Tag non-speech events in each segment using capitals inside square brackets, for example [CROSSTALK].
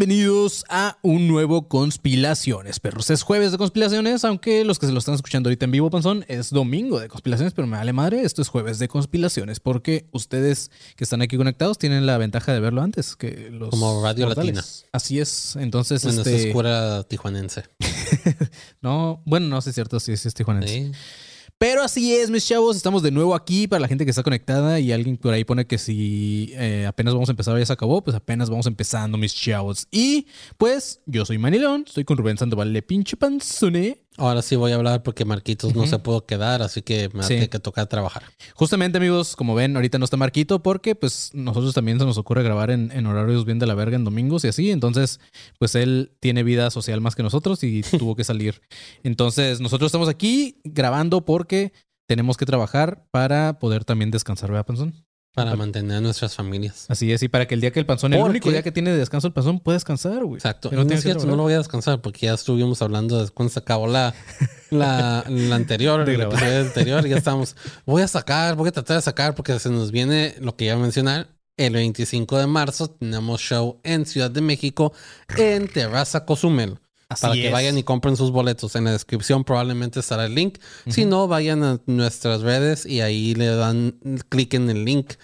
Bienvenidos a un nuevo Conspiraciones, perros. Es jueves de Conspiraciones, aunque los que se lo están escuchando ahorita en vivo, Panzón, es domingo de Conspiraciones, pero me vale madre, esto es jueves de Conspiraciones, porque ustedes que están aquí conectados tienen la ventaja de verlo antes que los. Como Radio mortales. Latina. Así es, entonces. En nuestra este, escuela tijuanense. [LAUGHS] no, bueno, no si es cierto, sí, sí es tijuanense. Sí. Pero así es, mis chavos, estamos de nuevo aquí para la gente que está conectada y alguien por ahí pone que si eh, apenas vamos a empezar ya se acabó, pues apenas vamos empezando, mis chavos. Y pues yo soy Manilón, estoy con Rubén Sandoval de pinche panzone. Ahora sí voy a hablar porque Marquitos no se pudo quedar, así que me Sí. que tocar trabajar. Justamente, amigos, como ven, ahorita no está Marquito porque pues nosotros también se nos ocurre grabar en, en horarios bien de la verga en domingos y así. Entonces, pues él tiene vida social más que nosotros y [LAUGHS] tuvo que salir. Entonces, nosotros estamos aquí grabando porque tenemos que trabajar para poder también descansar, ¿verdad, Panzón? Para mantener a nuestras familias. Así es, y para que el día que el panzón, el ¿Por único qué? día que tiene de descanso el panzón, puede descansar, güey. Exacto. No, es cierto, lo voy a descansar porque ya estuvimos hablando de cuando se acabó la, [LAUGHS] la, la anterior, el episodio [LAUGHS] anterior. y Ya estamos. Voy a sacar, voy a tratar de sacar porque se nos viene lo que iba a mencionar. El 25 de marzo tenemos show en Ciudad de México en Terraza Cozumel. Así para que vayan y compren sus boletos. En la descripción probablemente estará el link. Si no, vayan a nuestras redes y ahí le dan clic en el link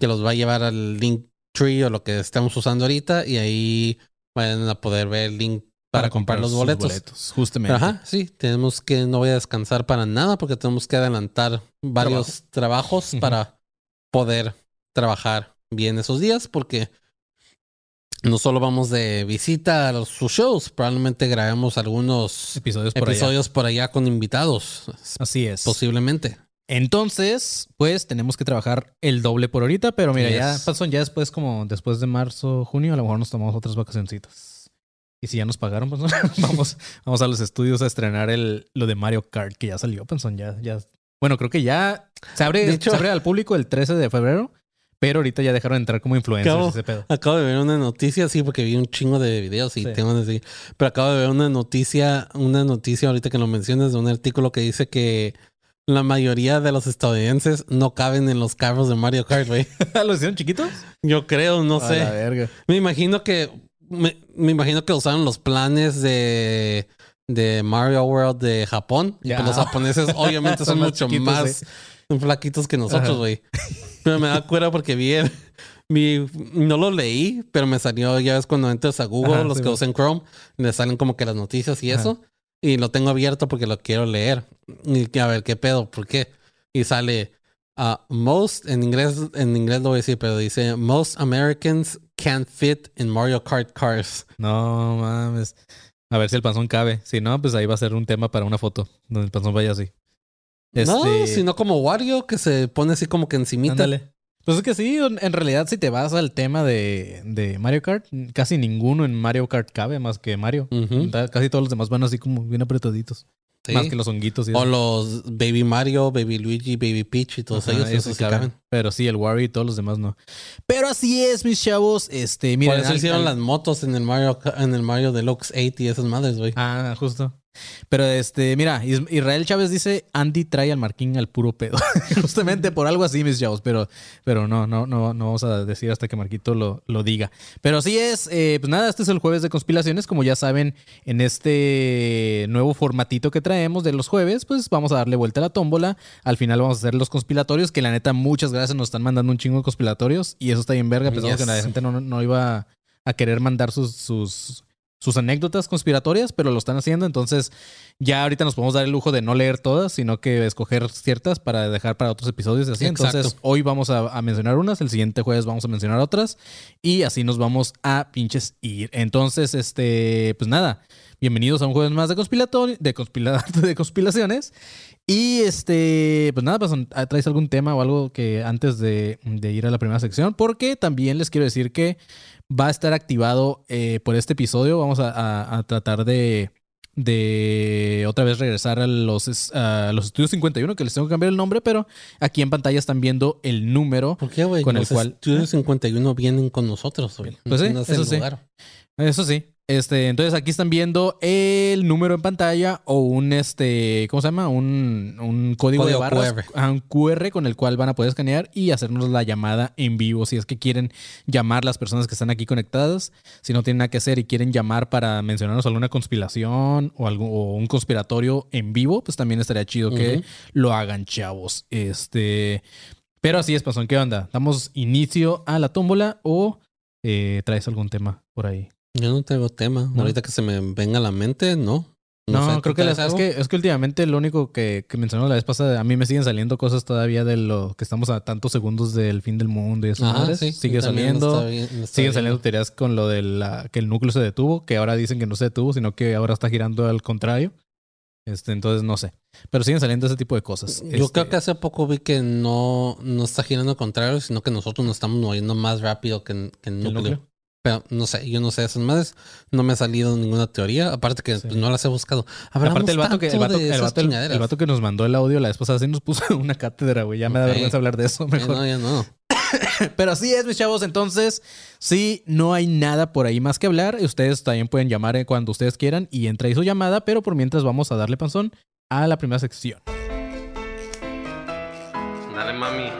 que los va a llevar al link tree o lo que estamos usando ahorita y ahí van a poder ver el link para, comprar los sus boletos. justamente. Ajá, sí, tenemos que no voy a descansar para nada porque tenemos que adelantar varios trabajos para poder trabajar bien esos días porque no solo vamos de visita a los, sus shows, probablemente grabemos algunos Episodios por allá. episodios por allá con invitados, Así es. posiblemente. Entonces, pues tenemos que trabajar el doble por ahorita, pero mira, ya. Panzón, ya después, como después de marzo, junio, a lo mejor nos tomamos otras vacacioncitas. Y si ya nos pagaron, Panzón, [LAUGHS] vamos, vamos a los estudios a estrenar el, lo de Mario Kart, que ya salió, Panzón, ya, ya. Bueno, creo que ya se abre, hecho- se abre al público el 13 de febrero, pero ahorita ya dejaron de entrar como influencers Cabo. ese pedo. Acabo de ver una noticia, sí, porque vi un chingo de videos y Sí. tengo que decir, pero acabo de ver una noticia, una noticia ahorita que lo mencionas de un artículo que dice que la mayoría de los estadounidenses no caben en los carros de Mario Kart, güey. [LAUGHS] ¿Lo hicieron chiquitos? Yo creo, no A la sé. verga. Me imagino que me, me imagino que usaron los planes de de Mario World de Japón. Y Ya. pues los japoneses [LAUGHS] obviamente son, Son más mucho chiquitos, más flaquitos que nosotros, güey. Pero me da cuenta porque vi, el- vi- no lo leí, pero me salió, ya ves, cuando entras a Google, Ajá, los sí, que usan Chrome, le salen como que las noticias y Ajá. eso. Y lo tengo abierto porque lo quiero leer. Y a ver qué pedo, ¿por qué? Y sale uh, most, en inglés, en inglés lo voy a decir, pero dice most Americans can't fit in Mario Kart cars. No mames. A ver si el panzón cabe. Si no, pues ahí va a ser un tema para una foto donde el panzón vaya así. No, Este, sino como Wario que se pone así como que encimita. Ándale. Pues es que sí, en realidad si te vas al tema de, de Mario Kart, casi ninguno en Mario Kart cabe más que Mario. Casi todos los demás van así como bien apretaditos. Sí. Más que los honguitos. Y O eso. los Baby Mario, Baby Luigi, Baby Peach y todos Ajá, ellos, esos sí caben. Pero sí, el Wario y todos los demás no. Pero así es, mis chavos. Este, miren. Por eso al- hicieron al- las motos en el Mario en el Mario Deluxe 8 y esas madres, güey. Ah, justo. Pero este, mira, Is- Israel Chávez dice Andy trae al Marquín al puro pedo. [LAUGHS] Justamente por algo así, mis chavos. Pero, pero no, no, no, no vamos a decir hasta que Marquito lo, lo diga. Pero así es, eh, pues nada, este es el jueves de conspiraciones. Como ya saben, en este nuevo formatito que traemos de los jueves, pues vamos a darle vuelta a la tómbola. Al final vamos a hacer los conspiratorios, que la neta, muchas gracias, nos están mandando un chingo de conspiratorios. Y eso está bien verga. Pensamos Yes. que la gente no, no iba a querer mandar sus, sus, sus anécdotas conspiratorias, pero lo están haciendo. Entonces, ya ahorita nos podemos dar el lujo de no leer todas, sino que escoger ciertas para dejar para otros episodios y así. Exacto. Entonces, hoy vamos a, a mencionar unas, el siguiente jueves vamos a mencionar otras y así nos vamos a pinches ir. Entonces, este, pues nada, bienvenidos a un jueves más de conspiratorio, de, conspila- [LAUGHS] de conspiraciones. Y este, pues nada, pues, ¿traes algún tema o algo que antes de, de ir a la primera sección? Porque también les quiero decir que va a estar activado eh, por este episodio. Vamos a, a- a tratar de, de otra vez regresar a los, a los estudios 51, que les tengo que cambiar el nombre, pero aquí en pantalla están viendo el número. ¿Por qué? Con el Los cual- estudios 51 vienen con nosotros, güey. Pues sí, No es el eso sí. lugar. Eso sí. Este, entonces aquí están viendo el número en pantalla o un este, ¿cómo se llama? Un, un código, Código de barras, QR. un QR con el cual van a poder escanear y hacernos la llamada en vivo. Si es que quieren llamar las personas que están aquí conectadas, si no tienen nada que hacer y quieren llamar para mencionarnos alguna conspiración o, algo, o un conspiratorio en vivo, pues también estaría chido que lo hagan, chavos. Este, pero así es, Pasón, ¿qué onda? ¿Damos inicio a la tómbola o eh, traes algún tema por ahí? Yo no tengo tema. ¿No? Ahorita que se me venga a la mente, no. No, sé, ¿tú creo que, las- es que es que últimamente lo único que, que mencionó la vez pasada, a mí me siguen saliendo cosas todavía de lo que estamos a tantos segundos del fin del mundo y eso. Ajá, sí, Sigue saliendo. vi- lo está Siguen saliendo teorías con lo de la, que el núcleo se detuvo, que ahora dicen que no se detuvo, sino que ahora está girando al contrario. Este, entonces no sé. Pero siguen saliendo ese tipo de cosas. Yo Este, creo que hace poco vi que no, no está girando al contrario, sino que nosotros nos estamos moviendo más rápido que, en- que el el núcleo. Pero no sé, yo no sé esas madres. No me ha salido ninguna teoría. Aparte que Sí. pues, no las he buscado. Hablamos Aparte el vato, que, el, tanto vato, de el, esas vato, el- chingaderas. el vato que nos mandó el audio la vez pasada sí nos puso [LAUGHS] una cátedra, güey. Ya me da vergüenza hablar de eso. Ya Mejor. no, ya no. [COUGHS] Pero así es, mis chavos. Entonces, sí, no hay nada por ahí más que hablar. Ustedes también pueden llamar eh, cuando ustedes quieran y entra ahí su llamada. Pero por mientras vamos a darle panzón a la primera sección. Dale mami,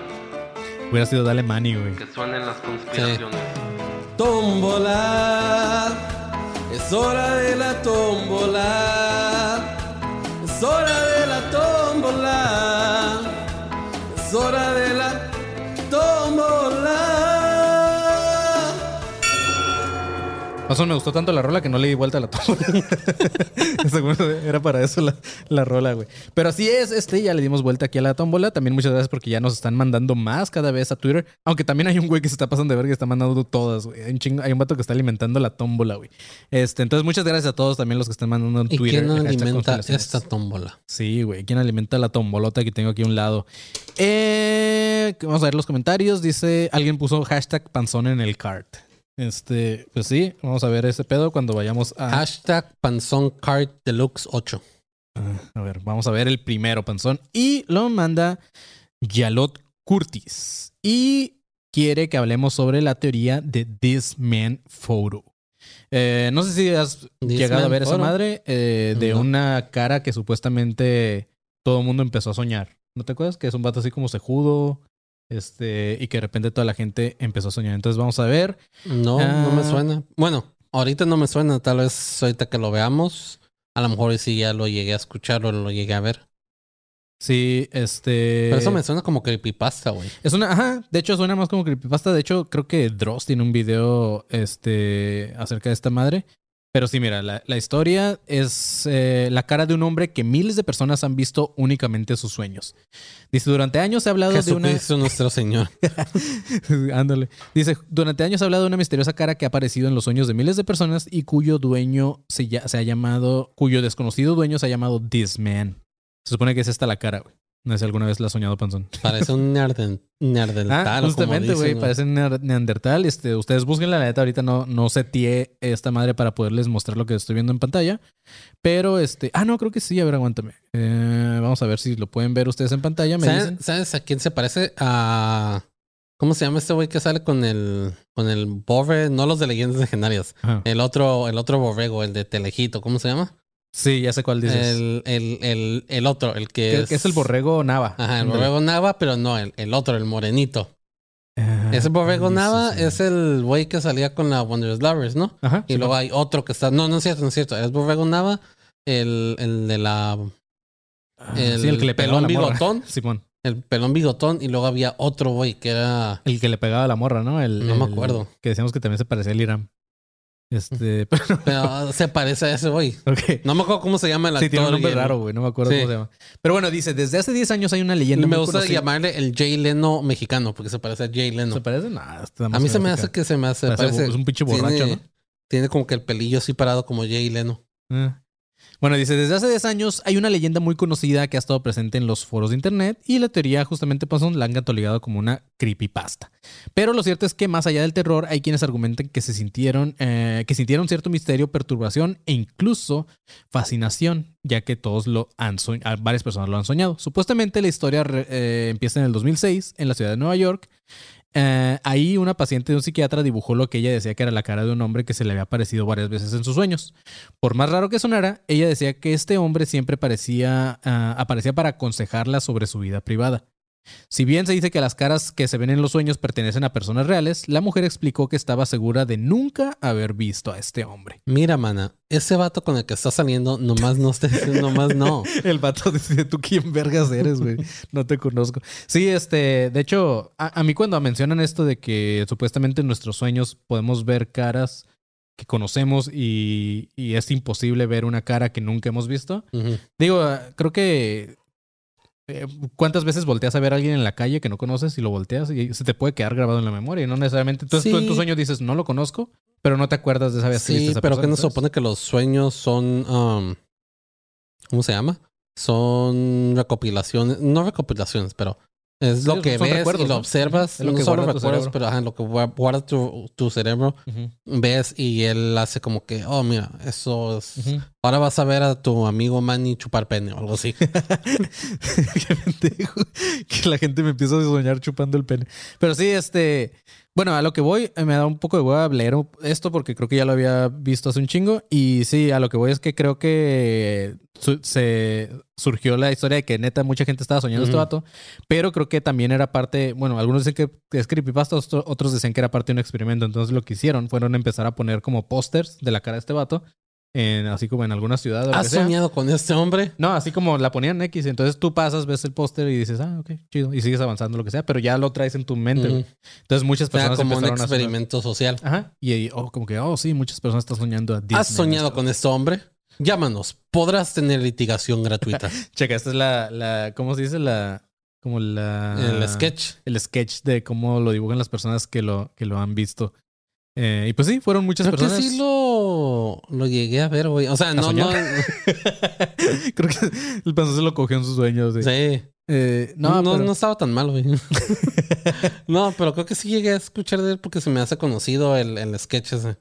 Hubiera sido Dale Manny, güey. que suenen las conspiraciones. Tómbola, es hora de la tómbola, es hora de la tómbola, es hora de la tómbola. Pasón, me gustó tanto la rola que no le di vuelta a la toma. [LAUGHS] Era para eso la, la rola, güey. Pero así es, este, ya le dimos vuelta aquí a la tómbola. También muchas gracias porque ya nos están mandando más cada vez a Twitter. Aunque también hay un güey que se está pasando de ver que está mandando todas, güey. Hay un, chingo- hay un vato que está alimentando la tómbola, güey. Este, entonces, muchas gracias a todos también los que están mandando en ¿Y Twitter. quién alimenta esta tómbola? Sí, güey. ¿Quién alimenta la tombolota que tengo aquí a un lado? Eh, vamos a ver los comentarios. Dice, alguien puso hashtag panzón en el cart. Este, pues sí, vamos a ver ese pedo cuando vayamos a... Hashtag Panzón Card Deluxe 8. Ah, A ver, vamos a ver el primero, panzón. Y lo manda Yalot Curtis. Y quiere que hablemos sobre la teoría de This Man Photo. Eh, no sé si has This llegado a ver esa madre eh, de No. una cara que supuestamente todo el mundo empezó a soñar. ¿No te acuerdas? Que es un vato así como cejudo. Este, y que de repente toda la gente empezó a soñar. Entonces vamos a ver. No, no me Ah. suena. Bueno, ahorita no me suena. Tal vez ahorita que lo veamos, a lo mejor sí ya lo llegué a escuchar o lo llegué a ver. Sí, este. Pero eso me suena como creepypasta, güey. Es una, ajá, de hecho suena más como creepypasta. De hecho, creo que Dross tiene un video este, acerca de esta madre. Pero sí, mira, la, la historia es eh, la cara de un hombre que miles de personas han visto únicamente en sus sueños. Dice, durante años se ha hablado de una... Nuestro Señor. [LAUGHS] Ándale. Dice, durante años se ha hablado de una misteriosa cara que ha aparecido en los sueños de miles de personas y cuyo dueño se, ya- se ha llamado, cuyo desconocido dueño se ha llamado This Man. Se supone que es esta la cara, güey. No sé si alguna vez la has soñado, Panzón. [LAUGHS] Parece un nearden- neandertal. Ah, justamente, güey, parece near- neandertal. Este, ustedes busquen la neta, ahorita no, no seteé esta madre para poderles mostrar lo que estoy viendo en pantalla. Pero este, ah, no, creo que sí, a ver, aguántame. Eh, vamos a ver si lo pueden ver ustedes en pantalla. Me ¿Sabes, dicen. sabes a quién se parece? A. ¿Cómo se llama este güey que sale con el. con el borre? No los de leyendas legendarias. Ajá. El otro, el otro borrego, el de Telejito. ¿Cómo se llama? Sí, ya sé cuál dices. El, el, el, el otro, el que, que, es. que es el borrego Nava. Ajá, el borrego Nava, pero no, el, el otro, el morenito. Ah, Ese borrego Nava sí, sí. es el güey que salía con la Wonders Lovers, ¿no? Ajá. Y sí, luego hay otro que está. No, no es cierto, no es cierto. Es borrego Nava, el, el de la. Ah, el sí, el que le pegaba a pelón la morra. bigotón. Simón. El pelón bigotón. Y luego había otro güey que era. El que le pegaba a la morra, ¿no? El, No me acuerdo. Que decíamos que también se parecía al Irán. Este, [LAUGHS] pero no. Pero se parece a ese güey. No me acuerdo cómo se llama el Sí, actor. tiene un nombre y el- raro, güey. No me acuerdo Sí. cómo se llama. Pero bueno, dice, desde hace 10 años hay una leyenda Me gusta conocida. llamarle el Jay Leno mexicano porque se parece a Jay Leno. ¿Se parece? Nah, está A más mí se me hace que se me hace. Parece es un pinche borracho, tiene, ¿no? Tiene como que el pelillo así parado como Jay Leno. Ah. Bueno, dice, desde hace 10 años hay una leyenda muy conocida que ha estado presente en los foros de internet y la teoría justamente pues, la han catalogado como una creepypasta. Pero lo cierto es que más allá del terror hay quienes argumentan que se sintieron, eh, que sintieron cierto misterio, perturbación e incluso fascinación, ya que todos lo han soñado, varias personas lo han soñado. Supuestamente la historia eh, empieza en el 2006 en la ciudad de Nueva York eh, ahí una paciente de un psiquiatra dibujó lo que ella decía que era la cara de un hombre que se le había aparecido varias veces en sus sueños. Por más raro que sonara, ella decía que este hombre siempre parecía, ah, aparecía para aconsejarla sobre su vida privada. Si bien se dice que las caras que se ven en los sueños pertenecen a personas reales, la mujer explicó que estaba segura de nunca haber visto a este hombre. Mira, mana, ese vato con el que estás saliendo, nomás no estés, nomás no. [LAUGHS] el vato dice, ¿tú quién vergas eres, güey? No te conozco. Sí, este, de hecho, a, mí cuando mencionan esto de que supuestamente en nuestros sueños podemos ver caras que conocemos y, es imposible ver una cara que nunca hemos visto. Digo, creo que eh, ¿Cuántas veces volteas a ver a alguien en la calle que no conoces y lo volteas y se te puede quedar grabado en la memoria? Y no necesariamente. Entonces tú en tu sueño dices, no lo conozco, pero no te acuerdas de esa vez Sí, pero que no se supone que los sueños son. Um, ¿Cómo se llama? Son recopilaciones. No recopilaciones, pero es lo que ves y lo observas. Es lo que solo recuerdos, pero ajá, lo que guarda tu, tu cerebro, ves y él hace como que, oh, mira, eso es. Ahora vas a ver a tu amigo Manny chupar pene o algo así. [LAUGHS] que la gente me empieza a soñar chupando el pene. Pero sí, este. Bueno, a lo que voy, me da un poco de hueva leer esto porque creo que ya lo había visto hace un chingo. Y sí, a lo que voy es que creo que se surgió la historia de que neta mucha gente estaba soñando este vato. Pero creo que también era parte, bueno, algunos dicen que es creepypasta, otros dicen que era parte de un experimento. Entonces lo que hicieron fueron empezar a poner como pósters de la cara de este vato así como en alguna ciudad. ¿Has soñado con este hombre? No, así como la ponían X. Entonces tú pasas, ves el póster y dices, ah, ok, chido. Y sigues avanzando, lo que sea, pero ya lo traes en tu mente. Entonces muchas personas. como un experimento social. Ajá. Y oh, como que, oh, sí, muchas personas están soñando a ¿Has soñado con este hombre? Llámanos. Podrás tener litigación gratuita. [LAUGHS] Checa, esta es la, la, ¿cómo se dice? La, como la... El sketch. El sketch de cómo lo dibujan las personas que lo, que lo han visto. Eh, y pues sí, fueron muchas Creo personas. Que sí lo, lo llegué a ver, güey. O sea, no, no. [LAUGHS] Creo que el panzón se lo cogió en sus sueños. Sí. Eh, no, no, no, estaba tan mal, güey. [LAUGHS] no, pero creo que sí llegué a escuchar de él porque se me hace conocido el, el sketch ese.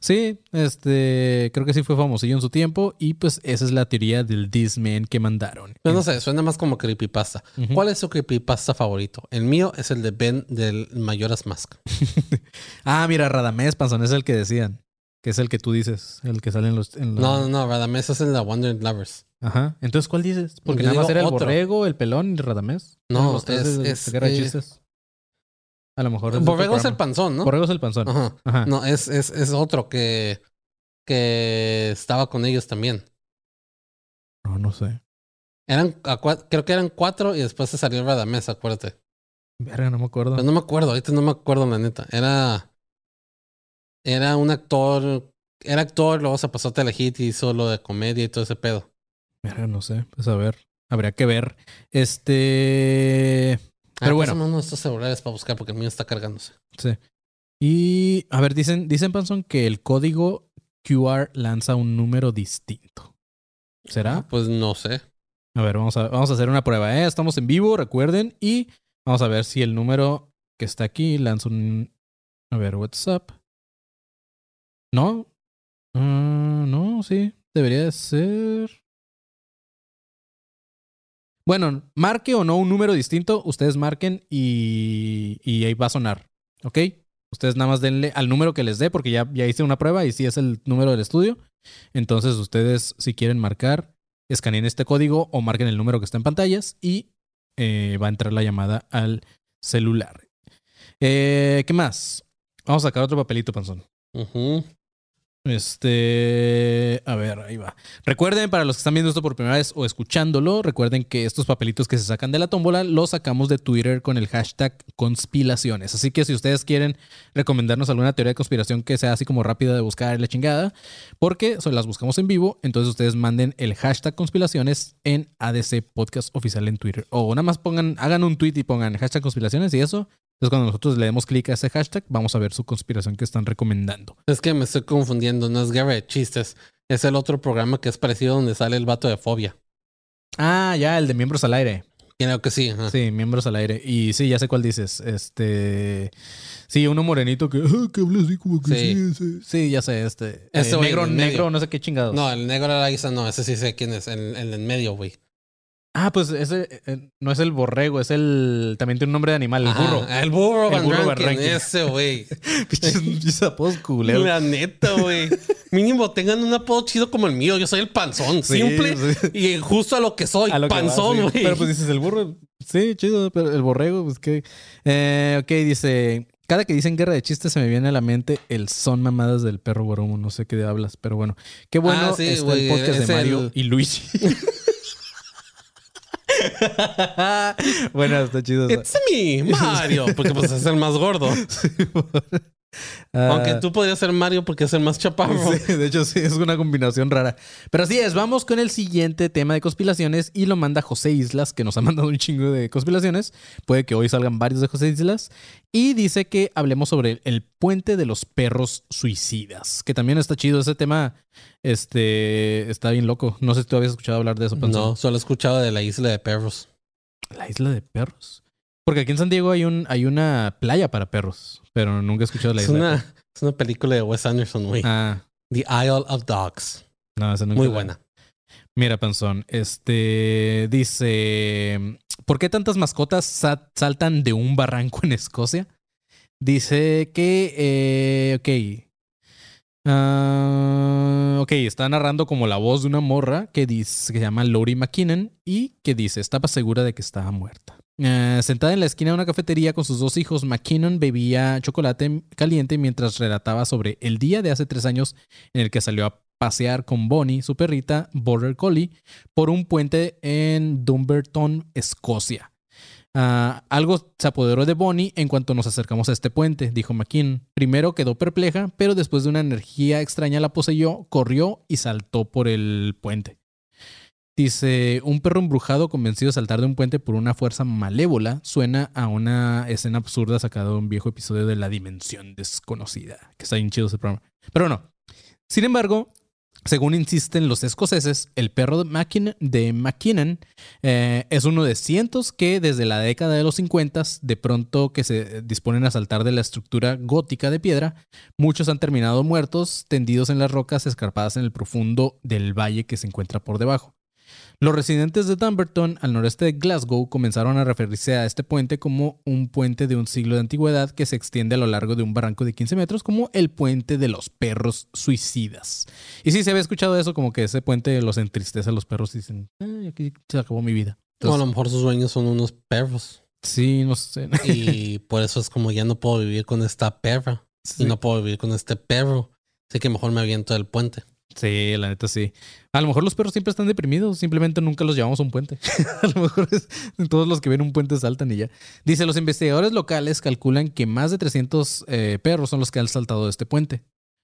Sí, este, creo que sí fue famosillo en su tiempo y pues esa es la teoría del This Man que mandaron. Pues no sé, suena más como creepypasta. ¿Cuál es su creepypasta favorito? El mío es el de Ben del Mayoras Mask. [LAUGHS] ah, mira, Radamés Panzón es el que decían, que es el que tú dices, el que sale en los... No, no, no, Radamés es el de Wonder Lovers. Ajá. Entonces, ¿cuál dices? Porque nada más era el borrego, el pelón y Radamés. No, es, es, es, a lo mejor. Borrego es el panzón, ¿no? Borrego es el panzón. Ajá. No, es, es, es otro que, que estaba con ellos también. No, no sé. Eran, creo que eran cuatro y después se salió Radamés, acuérdate. Verga, no me acuerdo. Pero no me acuerdo, ahorita no me acuerdo, la neta. Era. Era un actor. Era actor, luego se pasó a Telehit y hizo lo de comedia y todo ese pedo. Verga, no sé. Pues a ver. Habría que ver. Este. Pero bueno. uno de estos celulares para buscar porque el mío está cargándose. Sí. Y a ver, dicen, dicen Panson que el código QR lanza un número distinto. ¿Será? Ah, pues no sé. A ver, vamos a, vamos a hacer una prueba. ¿eh? Estamos en vivo, recuerden. Y vamos a ver si el número que está aquí lanza un. A ver, WhatsApp. ¿No? Ah, no, sí. Debería de ser. Bueno, marque o no un número distinto, ustedes marquen y, y ahí va a sonar. ¿Ok? Ustedes nada más denle al número que les dé, porque ya, ya hice una prueba y sí es el número del estudio. Entonces, ustedes, si quieren marcar, escaneen este código o marquen el número que está en pantallas y eh, va a entrar la llamada al celular. Eh, ¿Qué más? Vamos a sacar otro papelito, Panzón. Este, a ver, ahí va. Recuerden, para los que están viendo esto por primera vez o escuchándolo, recuerden que estos papelitos que se sacan de la tómbola los sacamos de Twitter con el hashtag conspiraciones. Así que si ustedes quieren recomendarnos alguna teoría de conspiración que sea así como rápida de buscar la chingada, porque las buscamos en vivo, entonces ustedes manden el hashtag conspiraciones en ADC Podcast Oficial en Twitter. O nada más pongan, hagan un tweet y pongan hashtag conspiraciones y eso entonces, cuando nosotros le demos clic a ese hashtag, vamos a ver su conspiración que están recomendando. Es que me estoy confundiendo, no es guerra de chistes. es el otro programa que es parecido donde sale el vato de Fobia. Ah, ya, el de miembros al aire. Creo que sí. ajá. Sí, miembros al aire. Y sí, ya sé cuál dices. Este. Sí, uno morenito que, ah, que habla así como que Sí. sí. sí, Sí, ya sé, este. Ese eh, negro, negro, no sé qué chingados. No, el negro era esa, no, ese sí sé quién es, el, el en medio, güey. Ah, pues ese eh, no es el borrego, es el. También tiene un nombre de animal, el Ajá, burro. El burro El burro Van Rankin, ese, güey. [LAUGHS] Pinches apodos culeros. La neta, güey. Mínimo tengan un apodo chido como el mío. Yo soy el panzón, Sí, simple sí. y justo a lo que soy, [LAUGHS] A lo panzón, sí. güey. Pero pues dices el burro. Sí, chido, pero el borrego, pues que. Eh, ok, dice. Cada que dicen guerra de chistes se me viene a la mente el son mamadas del perro guaromo. No sé qué hablas, pero bueno. Qué bueno Ah, sí, está el podcast de Mario el- y Luigi. [LAUGHS] [LAUGHS] bueno, está chido. It's me, Mario, porque pues es el más gordo. [LAUGHS] Ah, Aunque tú podrías ser Mario porque es el más chaparro. Sí, de hecho, sí, es una combinación rara. Pero así es, vamos con el siguiente tema de conspiraciones y lo manda José Islas, que nos ha mandado un chingo de conspiraciones. Puede que hoy salgan varios de José Islas. Y dice que hablemos sobre el puente de los perros suicidas, que también está chido. Ese tema este, está bien loco. No sé si tú habías escuchado hablar de eso, Panzón. No, solo he escuchado de la isla de perros. La isla de perros. Porque aquí en San Diego hay, un, hay una playa para perros, pero nunca he escuchado la Es isla. una, es una película de Wes Anderson, güey. Ah, The Isle of Dogs. no, esa nunca Muy la- buena. Mira, Panzón, este dice, ¿por qué tantas mascotas sa- saltan de un barranco en Escocia? Dice que, eh, ok, Ah, ok, está narrando como la voz de una morra que dice que se llama Lori McKinnon y que dice estaba segura de que estaba muerta. Eh, sentada en la esquina de una cafetería con sus dos hijos, McKinnon bebía chocolate caliente mientras relataba sobre el día de hace tres años en el que salió a pasear con Bonnie, su perrita Border Collie, por un puente en Dumbarton, Escocia. Ah, algo se apoderó de Bonnie en cuanto nos acercamos a este puente, dijo McKean. Primero quedó perpleja, pero después de una energía extraña la poseyó, corrió y saltó por el puente. Dice, un perro embrujado convencido de saltar de un puente por una fuerza malévola suena a una escena absurda sacada de un viejo episodio de La Dimensión Desconocida, que está bien chido ese programa. Pero no. Sin embargo, según insisten los escoceses, el perro de, Mackin- de McKinnon eh, es uno de cientos que desde la década de los 50, de pronto que se disponen a saltar de la estructura gótica de piedra, muchos han terminado muertos, tendidos en las rocas escarpadas en el profundo del valle que se encuentra por debajo. Los residentes de Dumbarton, al noreste de Glasgow, comenzaron a referirse a este puente como un puente de un siglo de antigüedad que se extiende a lo largo de un barranco de 15 metros, como el puente de los perros suicidas. Y sí, se había escuchado eso, como que ese puente los entristece a los perros y dicen, "Ay, aquí se acabó mi vida. O a lo mejor sus dueños son unos perros. sí, no sé. Y por eso es como ya no puedo vivir con esta perra. Sí. Y no puedo vivir con este perro. Así que mejor me aviento del puente. Sí, la neta sí. A lo mejor los perros siempre están deprimidos, simplemente nunca los llevamos a un puente. [LAUGHS] a lo mejor todos los que ven un puente saltan y ya. Dice, los investigadores locales calculan que más de 300 eh, perros son los que han saltado de este puente.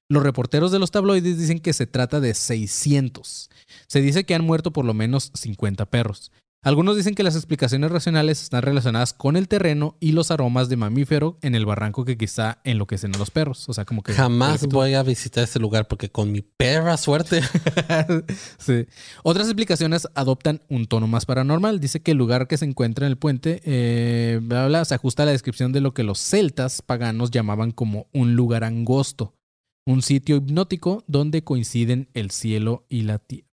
Los reporteros de los tabloides dicen que se trata de 600. Se dice que han muerto por lo menos 50 perros. Algunos dicen que las explicaciones racionales están relacionadas con el terreno y los aromas de mamífero en el barranco que quizá enloquecen a los perros. O sea, como que... Jamás voy a visitar este lugar porque con mi perra suerte. [LAUGHS] sí. Otras explicaciones adoptan un tono más paranormal. Dice que el lugar que se encuentra en el puente eh, bla, bla, bla, se ajusta a la descripción de lo que los celtas paganos llamaban como un lugar angosto, un sitio hipnótico donde coinciden el cielo y la tierra.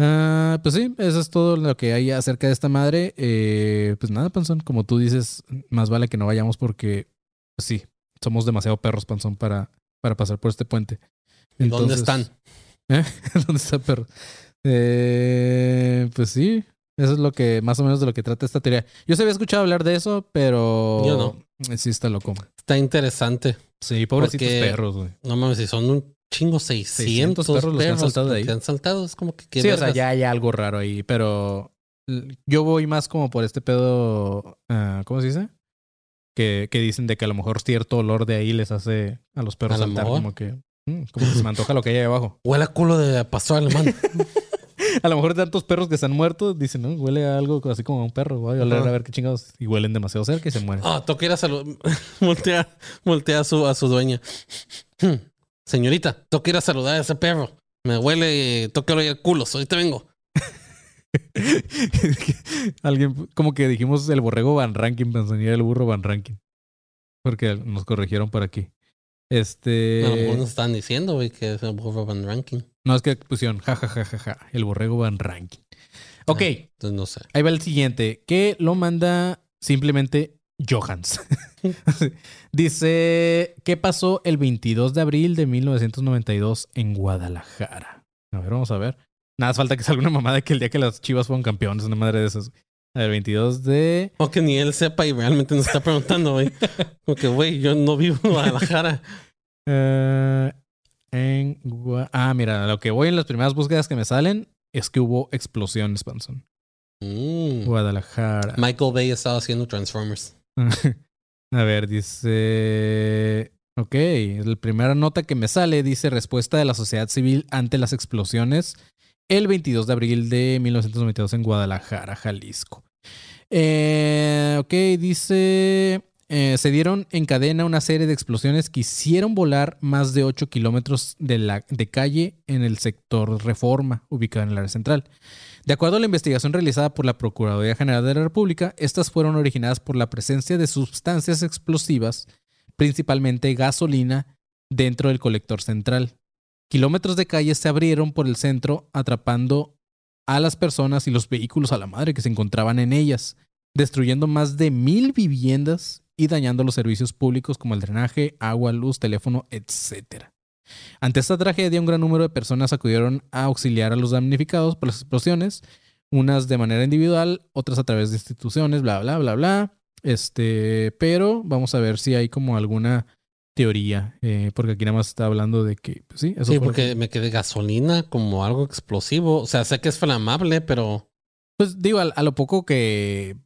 Ah, pues sí, eso es todo lo que hay acerca de esta madre. Eh, pues nada, Panzón, como tú dices, más vale que no vayamos porque, pues sí, somos demasiado perros, Panzón, para, para pasar por este puente. ¿Dónde Entonces- están? [LAUGHS] ¿Eh? ¿Dónde está perro? Eh, pues sí, eso es lo que, más o menos de lo que trata esta teoría. Yo se había escuchado hablar de eso, pero. Yo no. Sí, está loco. Está interesante. Sí, pobrecitos perros, güey. No mames, si son un chingo 600, 600 perros perros, los que han saltado de ahí. que han saltado. Es como que Sí, o sea, vergas. ya hay algo raro ahí, pero yo voy más como por este pedo. ah, ¿Cómo se dice? Que, que dicen de que a lo mejor cierto olor de ahí les hace a los perros A saltar, mejor. como que. mm, como que se me antoja lo que hay ahí abajo. [LAUGHS] Huele a culo de pastor alemán. [LAUGHS] A lo mejor tantos perros que están muertos dicen, ¿no? Huele a algo así como a un perro. Voy a oler a ver qué chingados. Y huelen demasiado cerca y se mueren. Ah, toca ir a saludar. [LAUGHS] voltea, voltea a su, a su dueña. Señorita, toca ir a saludar a ese perro. Me huele, tócalo el culo, ahorita vengo. [LAUGHS] Alguien, como que dijimos el borrego Van Ranking, pensaría el burro Van Ranking. Porque nos corrigieron por aquí. Este. A lo mejor nos están diciendo, güey, que es el burro Van Ranking. No, es que pusieron ja, ja, ja, ja, ja, el borrego Van Ranking. Ok, Ah, entonces no sé. ahí va el siguiente, que lo manda simplemente Johans. [LAUGHS] [LAUGHS] Dice, ¿qué pasó el 22 de abril de 1992 en Guadalajara? A ver, vamos a ver. Nada, falta que salga una mamada que el día que las chivas fueron campeones, una madre de esas. El 22 de... O que ni él sepa y realmente nos está preguntando, güey. [LAUGHS] Porque, güey, yo no vivo en Guadalajara. eh, en Gua- Ah, mira, lo que voy en las primeras búsquedas que me salen es que hubo explosiones, Panzón. Mm. Guadalajara. Michael Bay estaba haciendo Transformers. [LAUGHS] A ver, dice. Ok, la primera nota que me sale dice respuesta de la sociedad civil ante las explosiones el 22 de abril de 1992 en Guadalajara, Jalisco. Eh, ok, dice. eh, se dieron en cadena una serie de explosiones que hicieron volar más de 8 kilómetros de, la, de calle en el sector Reforma, ubicado en el área central. De acuerdo a la investigación realizada por la Procuraduría General de la República, estas fueron originadas por la presencia de sustancias explosivas, principalmente gasolina, dentro del colector central. Kilómetros de calles se abrieron por el centro, atrapando a las personas y los vehículos a la madre que se encontraban en ellas, destruyendo más de mil viviendas y dañando los servicios públicos como el drenaje, agua, luz, teléfono, etc. Ante esta tragedia, un gran número de personas acudieron a auxiliar a los damnificados por las explosiones, unas de manera individual, otras a través de instituciones, bla, bla, bla, bla. Este, pero vamos a ver si hay como alguna teoría, eh, porque aquí nada más está hablando de que, pues sí, eso Sí, fue- porque me quedé gasolina como algo explosivo. O sea, sé que es flamable, pero Pues digo, a, a lo poco que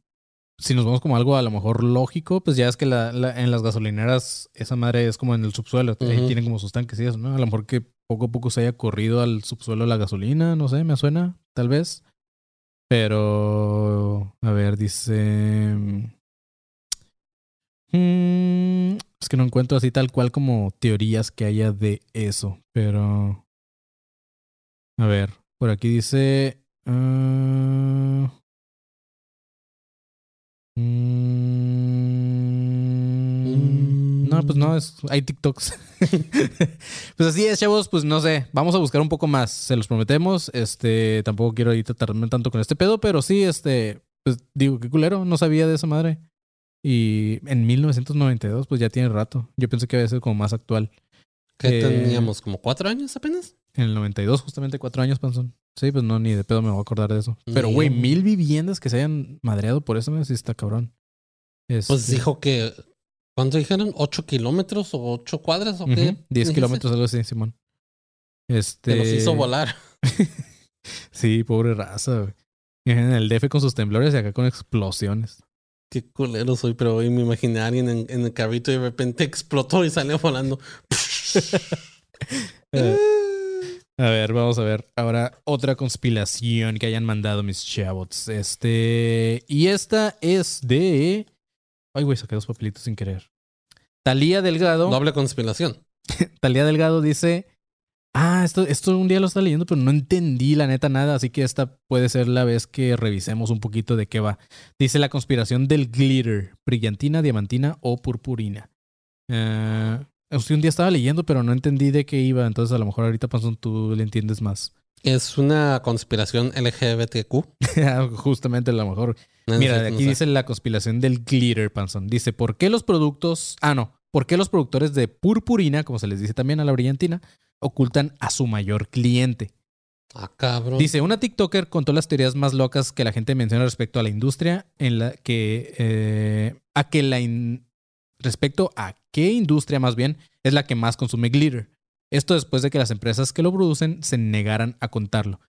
si nos vamos como algo a lo mejor lógico, pues ya es que la, la- en las gasolineras esa madre es como en el subsuelo, ahí tienen como sus tanques y eso, ¿no? A lo mejor que poco a poco se haya corrido al subsuelo la gasolina, no sé, me suena, tal vez. Pero, a ver, dice... mm, es que no encuentro así tal cual como teorías que haya de eso, pero... A ver, por aquí dice... ah, Mm, No, pues no, es, hay TikToks. [LAUGHS] pues así es, chavos, pues no sé, vamos a buscar un poco más, se los prometemos. Este, tampoco quiero ahorita tardarme tanto con este pedo, pero sí, este, pues digo, qué culero, no sabía de esa madre. Y en 1992, pues ya tiene rato. Yo pensé que había sido como más actual. ¿qué Eh, teníamos? ¿Como cuatro años apenas? En el 92, justamente cuatro años, Panzón. Sí, pues no, ni de pedo me voy a acordar de eso. Pero, güey, mil viviendas que se hayan madreado por eso, sí está cabrón. Pues Este- dijo que. ¿Cuánto dijeron? ¿Ocho kilómetros o ocho cuadras? ¿O qué? Ujú, 10 dijiste? kilómetros, algo así, Simón. Este. Que los hizo volar. [LAUGHS] Sí, pobre raza, güey. En el DF con sus temblores y acá con explosiones. Qué culero soy, pero hoy me imaginé a alguien en, en el carrito y de repente explotó y salió volando. [LAUGHS] Eh, a ver, vamos a ver. Ahora otra conspiración que hayan mandado mis chavots. Este. Y esta es de. Ay, güey, saqué dos papelitos sin querer. Talía Delgado. Doble conspiración. [LAUGHS] Talía Delgado dice. Ah, esto, esto un día lo está leyendo, pero no entendí la neta nada, así que esta puede ser la vez que revisemos un poquito de qué va. Dice la conspiración del glitter, brillantina, diamantina o purpurina. Sí, un día estaba leyendo, pero no entendí de qué iba, entonces a lo mejor ahorita Panzón tú le entiendes más. Es una conspiración LGBTQ. [LAUGHS] Justamente a lo mejor. No, no Mira, sé, de no aquí sé. dice la conspiración del glitter, Panzón. Dice, ¿por qué los productos... Ah, no. ¿Por qué los productores de purpurina, como se les dice también a la brillantina, ocultan a su mayor cliente? Ah, cabrón. Dice, una TikToker contó las teorías más locas que la gente menciona respecto a la industria, en la que... eh, a que la... in- respecto a qué industria más bien es la que más consume glitter. Esto después de que las empresas que lo producen se negaran a contarlo.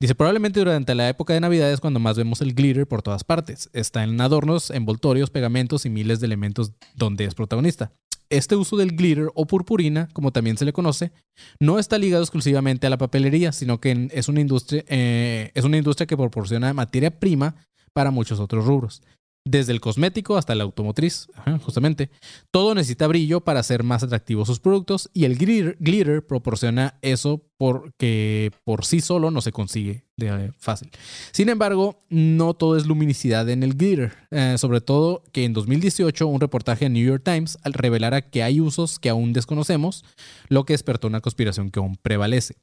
Dice, probablemente durante la época de Navidad es cuando más vemos el glitter por todas partes. Está en adornos, envoltorios, pegamentos y miles de elementos donde es protagonista. Este uso del glitter o purpurina, como también se le conoce, no está ligado exclusivamente a la papelería, sino que es una industria, eh, es una industria que proporciona materia prima para muchos otros rubros. Desde el cosmético hasta la automotriz, justamente. Todo necesita brillo para hacer más atractivos sus productos y el glitter, proporciona eso porque por sí solo no se consigue de eh, fácil. Sin embargo, no todo es luminosidad en el glitter. Eh, sobre todo que en 2018 un reportaje en New York Times revelara que hay usos que aún desconocemos, lo que despertó una conspiración que aún prevalece.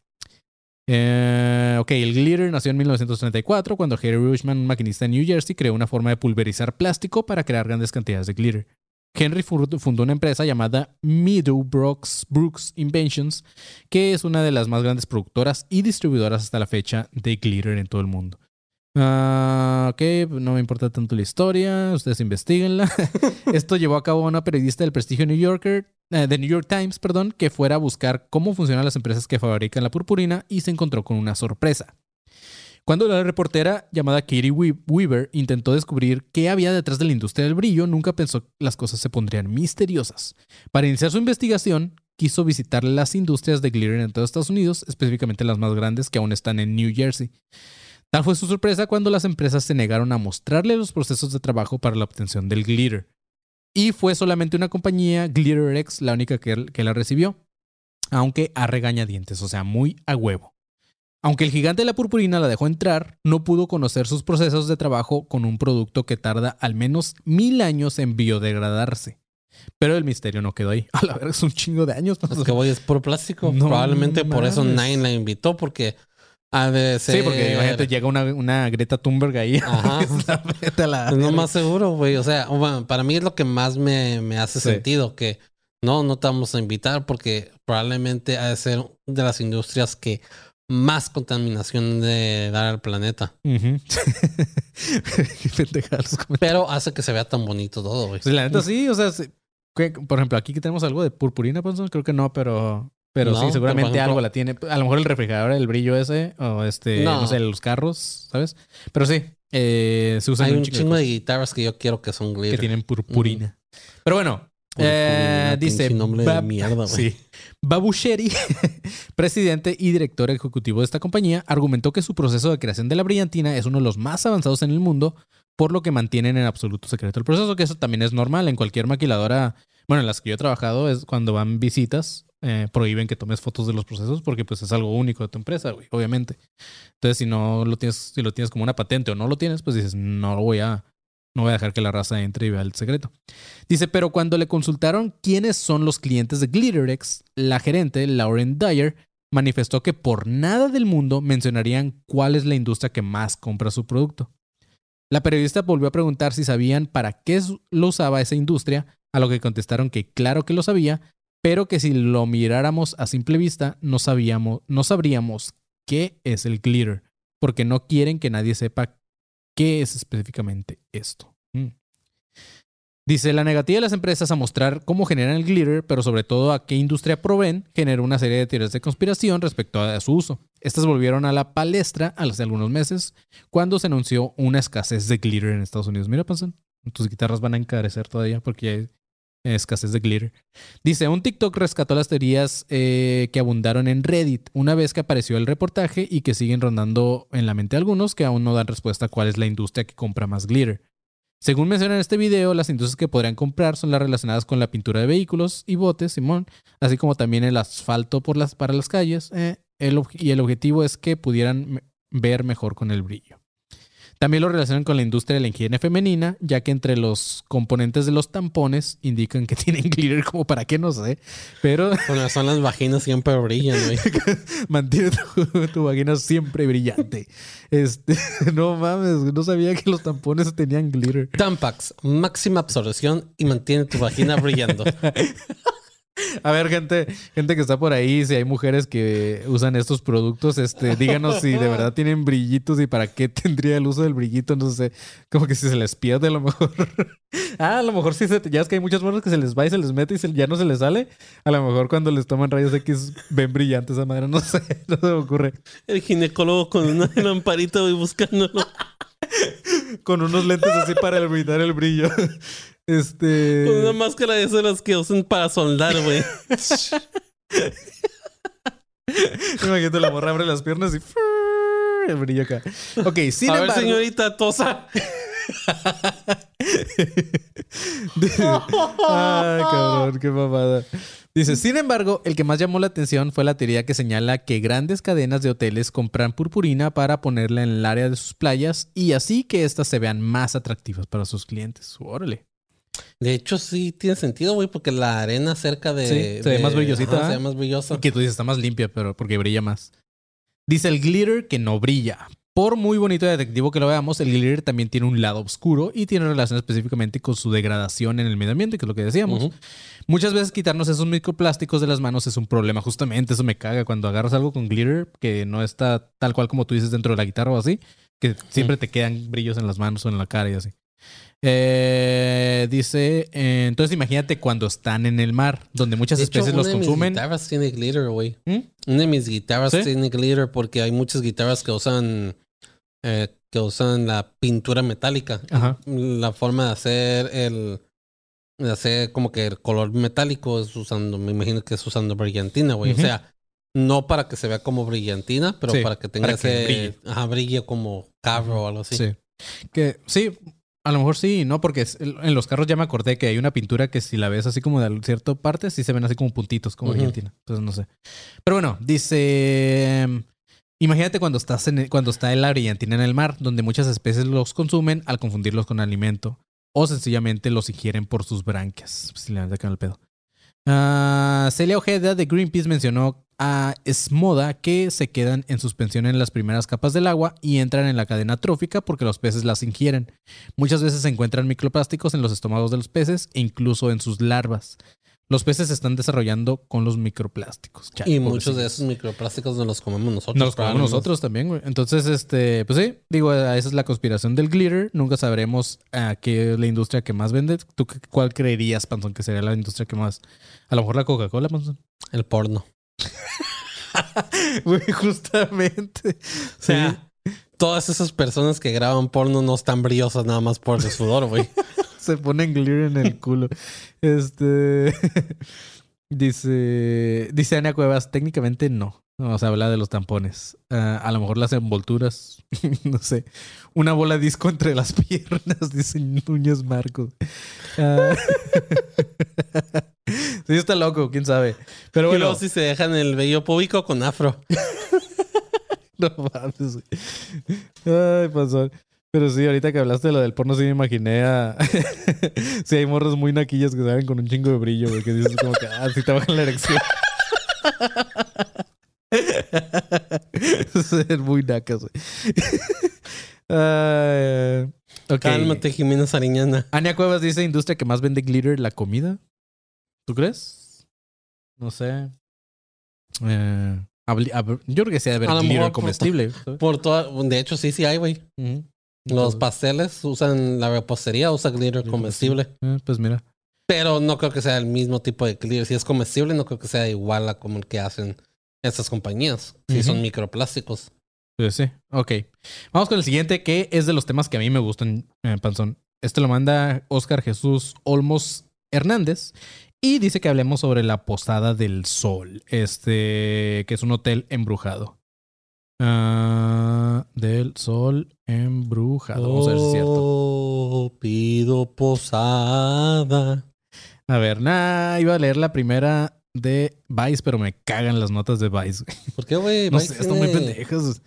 Eh, ok, el glitter nació en 1934 cuando Harry Rushman, un maquinista en New Jersey, creó una forma de pulverizar plástico para crear grandes cantidades de glitter. Henry fu- fundó una empresa llamada Meadowbrooks Brooks Inventions, que es una de las más grandes productoras y distribuidoras hasta la fecha de glitter en todo el mundo. Ah, ok, no me importa tanto la historia, ustedes investiguenla. [LAUGHS] Esto llevó a cabo una periodista del prestigio New Yorker, eh, de New York Times, perdón, que fuera a buscar cómo funcionan las empresas que fabrican la purpurina y se encontró con una sorpresa. Cuando la reportera llamada Katie We- Weaver intentó descubrir qué había detrás de la industria del brillo, nunca pensó que las cosas se pondrían misteriosas. Para iniciar su investigación, quiso visitar las industrias de glitter en todos Estados Unidos, específicamente las más grandes que aún están en New Jersey. Tal fue su sorpresa cuando las empresas se negaron a mostrarle los procesos de trabajo para la obtención del glitter. Y fue solamente una compañía, GlitterX, la única que, que la recibió. Aunque a regañadientes, o sea, muy a huevo. Aunque el gigante de la purpurina la dejó entrar, no pudo conocer sus procesos de trabajo con un producto que tarda al menos mil años en biodegradarse. Pero el misterio no quedó ahí. [LAUGHS] A la verga, es un chingo de años. Es que voy es puro plástico. No Probablemente por eso nadie la invitó, porque de ser. Sí, porque imagínate, llega una, una Greta Thunberg ahí. Ajá. [LAUGHS] A la Es lo verga. más seguro, güey. O sea, bueno, para mí es lo que más me, me hace Sí. sentido, que no, no te vamos a invitar porque probablemente ha de ser de las industrias que más contaminación de dar al planeta. [LAUGHS] Comentarios. Pero hace que se vea tan bonito todo, güey. Sí, la neta sí, o sea, sí. ¿Qué- por ejemplo, aquí que tenemos algo de purpurina, pues creo que no, pero pero No, sí, seguramente ejemplo- algo la tiene. A lo mejor el refrigerador, el brillo ese, o este, no, No. sé, los carros, ¿sabes? Pero sí, eh, se usan Hay un chingo de chingo de cosas guitarras que yo quiero que son que glitter. tienen purpurina. Pero bueno, eh, dice nombre de mierda, güey. [LAUGHS] Sí. Babu Sheri, [LAUGHS] presidente y director ejecutivo de esta compañía, argumentó que su proceso de creación de la brillantina es uno de los más avanzados en el mundo, por lo que mantienen en absoluto secreto el proceso, que eso también es normal en cualquier maquiladora. Bueno, en las que yo he trabajado es cuando van visitas, eh, prohíben que tomes fotos de los procesos porque pues es algo único de tu empresa, güey, obviamente. Entonces, si no lo tienes, si lo tienes como una patente o no lo tienes, pues dices, no lo voy a, no voy a dejar que la raza entre y vea el secreto. Dice, pero cuando le consultaron quiénes son los clientes de GlitterX, la gerente, Lauren Dyer, manifestó que por nada del mundo mencionarían cuál es la industria que más compra su producto. La periodista volvió a preguntar si sabían para qué lo usaba esa industria, a lo que contestaron que claro que lo sabía, pero que si lo miráramos a simple vista no sabíamos, no sabríamos qué es el glitter, porque no quieren que nadie sepa qué es específicamente esto. Mm. Dice, la negativa de las empresas a mostrar cómo generan el glitter, pero sobre todo a qué industria proveen, generó una serie de teorías de conspiración respecto a su uso. Estas volvieron a la palestra hace algunos meses, cuando se anunció una escasez de glitter en Estados Unidos. Mira, Panzón, tus guitarras van a encarecer todavía porque escasez de glitter. Dice, un TikTok rescató las teorías eh, que abundaron en Reddit una vez que apareció el reportaje y que siguen rondando en la mente de algunos que aún no dan respuesta a cuál es la industria que compra más glitter. Según menciona en este video, las industrias que podrían comprar son las relacionadas con la pintura de vehículos y botes, Simón, así como también el asfalto para las calles, eh, y el objetivo es que pudieran ver mejor con el brillo. También lo relacionan con la industria de la higiene femenina, ya que entre los componentes de los tampones indican que [LAUGHS] tienen glitter como para qué, no sé, pero [LAUGHS] Con razón las vaginas siempre brillan, güey. [LAUGHS] mantiene tu, tu vagina siempre brillante. Este, no mames, no sabía que los tampones tenían glitter. Tampax, máxima absorción y mantiene tu vagina brillando. [LAUGHS] A ver, gente, gente que está por ahí, si hay mujeres que usan estos productos, este, díganos si de verdad tienen brillitos y para qué tendría el uso del brillito, no sé, como que si se les pierde a lo mejor. [LAUGHS] ah, a lo mejor sí se, ya es que hay muchas morras que se les va y se les mete y se- ya no se les sale. A lo mejor cuando les toman rayos X ven brillante esa madre, no [LAUGHS] sé, no se me ocurre. El ginecólogo con una lamparita, güey, buscándolo. Con unos lentes así para evitar el brillo. Este. Con una máscara de esas las que usan para soldar, güey. [LAUGHS] Imagínate la morra abre las piernas y, El brillo acá. Ok, sin a ver, embargo. señorita Tosa. [LAUGHS] Ay, cabrón, qué mamada. Dice, sin embargo, el que más llamó la atención fue la teoría que señala que grandes cadenas de hoteles compran purpurina para ponerla en el área de sus playas y así que éstas se vean más atractivas para sus clientes. Órale. De hecho, sí tiene sentido, güey, porque la arena cerca de. Sí, se ve de- más brillosita, ajá, se ve más brillosa. Y que tú dices, está más limpia, pero porque brilla más. Dice el glitter que no brilla. Por muy bonito y detectivo que lo veamos, el glitter también tiene un lado oscuro y tiene relación específicamente con su degradación en el medio ambiente, que es lo que decíamos. Muchas veces quitarnos esos microplásticos de las manos es un problema. Justamente eso me caga cuando agarras algo con glitter que no está tal cual como tú dices dentro de la guitarra o así, que siempre te quedan brillos en las manos o en la cara y así. Eh, dice, eh, entonces imagínate cuando están en el mar, donde muchas De hecho, especies los una de mis consumen. guitarras tiene glitter, güey. ¿Mm? Una de mis guitarras ¿Sí? tiene glitter porque hay muchas guitarras que usan eh, que usan la pintura metálica. Ajá. La forma de hacer el de hacer como que el color metálico es usando, me imagino que es usando brillantina, güey. O sea, no para que se vea como brillantina, pero Sí, para que tenga para que ese brille. ajá, brille como carro o algo así. Sí. Que sí, a lo mejor sí, ¿no? Porque en los carros ya me acordé que hay una pintura que si la ves así como de cierta parte, sí se ven así como puntitos, como Ujú. Argentina. Entonces no sé. Pero bueno, dice. em, Imagínate cuando estás en el- cuando está la brillantina en el mar, donde muchas especies los consumen al confundirlos con alimento. O sencillamente los ingieren por sus branquias. Si le dan el pedo. Ah, Celia Ojeda de Greenpeace mencionó a Esmoda que se quedan en suspensión en las primeras capas del agua y entran en la cadena trófica porque los peces las ingieren. Muchas veces se encuentran microplásticos en los estómagos de los peces e incluso en sus larvas. Los peces se están desarrollando con los microplásticos. Y muchos de esos microplásticos nos los comemos nosotros. Nos los comemos nosotros también, güey. Entonces, este, pues sí, digo, esa es la conspiración del glitter. Nunca sabremos a qué es la industria que más vende. ¿Tú qué- cuál creerías, Panzón, que sería la industria que más? A lo mejor la Coca-Cola, Panzón. El porno. [LAUGHS] Güey, justamente. O sea, todas esas personas que graban porno no están brillosas nada más por el sudor, güey. [LAUGHS] Se ponen glitter en el culo. Este. [LAUGHS] dice. Dice Ana Cuevas, técnicamente no. No, o sea, habla de los tampones. Ah, a lo mejor las envolturas. no sé. Una bola disco entre las piernas, dice Núñez Marcos. Ah. Sí, está loco, quién sabe. Pero y bueno. luego si se dejan el vello público con afro. [LAUGHS] No mames. güey. Ay, pasó. Pero sí, ahorita que hablaste de lo del porno, sí me imaginé a. [LAUGHS] sí, hay morros muy naquillas que salen con un chingo de brillo, güey. Que dices como que, ah, sí te bajan la erección. [LAUGHS] Ser muy nacas, güey. Ay, ok. Cálmate, Jimena Sariñana. Ania Cuevas dice: industria que más vende glitter, la comida. ¿Tú crees? No sé. Eh, yo creo que sea de ver A lo glitter mejor por- comestible. ¿sabes? Por toda, de hecho, sí, sí hay, güey. Los pasteles usan, la repostería usa glitter comestible. eh, pues mira. Pero no creo que sea el mismo tipo de glitter. Si es comestible, no creo que sea igual a como el que hacen estas compañías. Si son microplásticos. Pues sí. Ok. Vamos con el siguiente, que es de los temas que a mí me gustan, eh, Panzón. Este lo manda Oscar Jesús Olmos Hernández. Y dice que hablemos sobre la Posada del Sol. Este, que es un hotel embrujado. Ah, del Sol embrujado. Vamos a ver si es cierto. Oh, pido posada. A ver, nah, iba a leer la primera de Vice, pero me cagan las notas de Vice. ¿Por qué, güey? No Vice sé, están muy pendejas.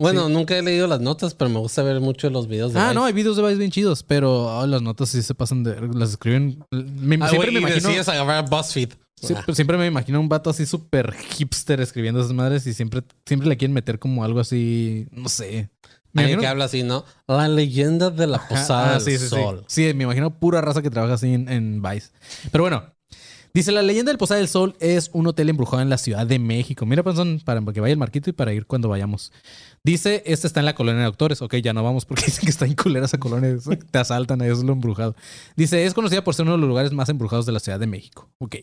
Bueno, Sí. nunca he leído las notas, pero me gusta ver mucho los videos de Ah, Vice. no, hay videos de Vice bien chidos, pero ah, las notas sí se pasan de. Las escriben. me- Ah, siempre me imagino. decides agarrar BuzzFeed. Ah. pero siempre me imagino un vato así súper hipster escribiendo esas madres y siempre, siempre le quieren meter como algo así. No sé. Me imagino- que habla así, ¿no? La leyenda de la posada ah, del sí, sí, sí. sol. Sí, me imagino pura raza que trabaja así en, en Vice. Pero bueno, dice: La leyenda del Posada del Sol es un hotel embrujado en la Ciudad de México. Mira, Panzón, para que vaya el marquito y para ir cuando vayamos. Dice: Este está en la colonia de doctores. Ok, ya no vamos porque [LAUGHS] dicen que está en culera esa colonia. Te asaltan, eso es lo embrujado. Dice: Es conocida por ser uno de los lugares más embrujados de la Ciudad de México. Ok.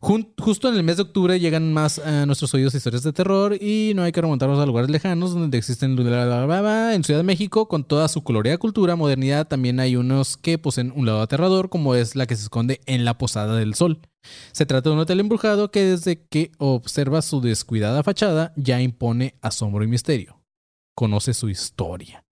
Justo en el mes de octubre llegan más a nuestros oídos historias de terror y no hay que remontarnos a lugares lejanos donde existen en Ciudad de México con toda su colorida cultura, modernidad, también hay unos que poseen un lado aterrador como es la que se esconde en la Posada del Sol. Se trata de un hotel embrujado que desde que observa su descuidada fachada ya impone asombro y misterio. conoce su historia.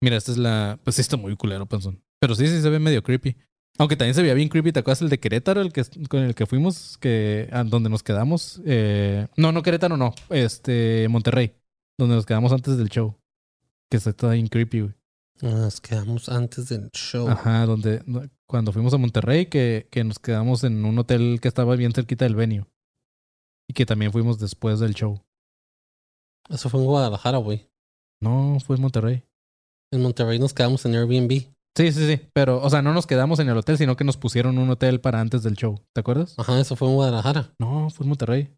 Mira, esta es la. Pues sí está muy culero, Panzón. Pero sí, sí se ve medio creepy. Aunque también se veía bien creepy. ¿Te acuerdas el de Querétaro, el que, con el que fuimos, que, a donde nos quedamos? Eh, no, no Querétaro, no. Este, Monterrey. Donde nos quedamos antes del show. Que está bien creepy, güey. Nos quedamos antes del show. Ajá, donde cuando fuimos a Monterrey, que, que nos quedamos en un hotel que estaba bien cerquita del venue. Y que también fuimos después del show. Eso fue en Guadalajara, güey. No, fue en Monterrey. En Monterrey nos quedamos en Airbnb. Sí, sí, sí. Pero, o sea, no nos quedamos en el hotel, sino que nos pusieron un hotel para antes del show. ¿Te acuerdas? Ajá, eso fue en Guadalajara. No, fue en Monterrey.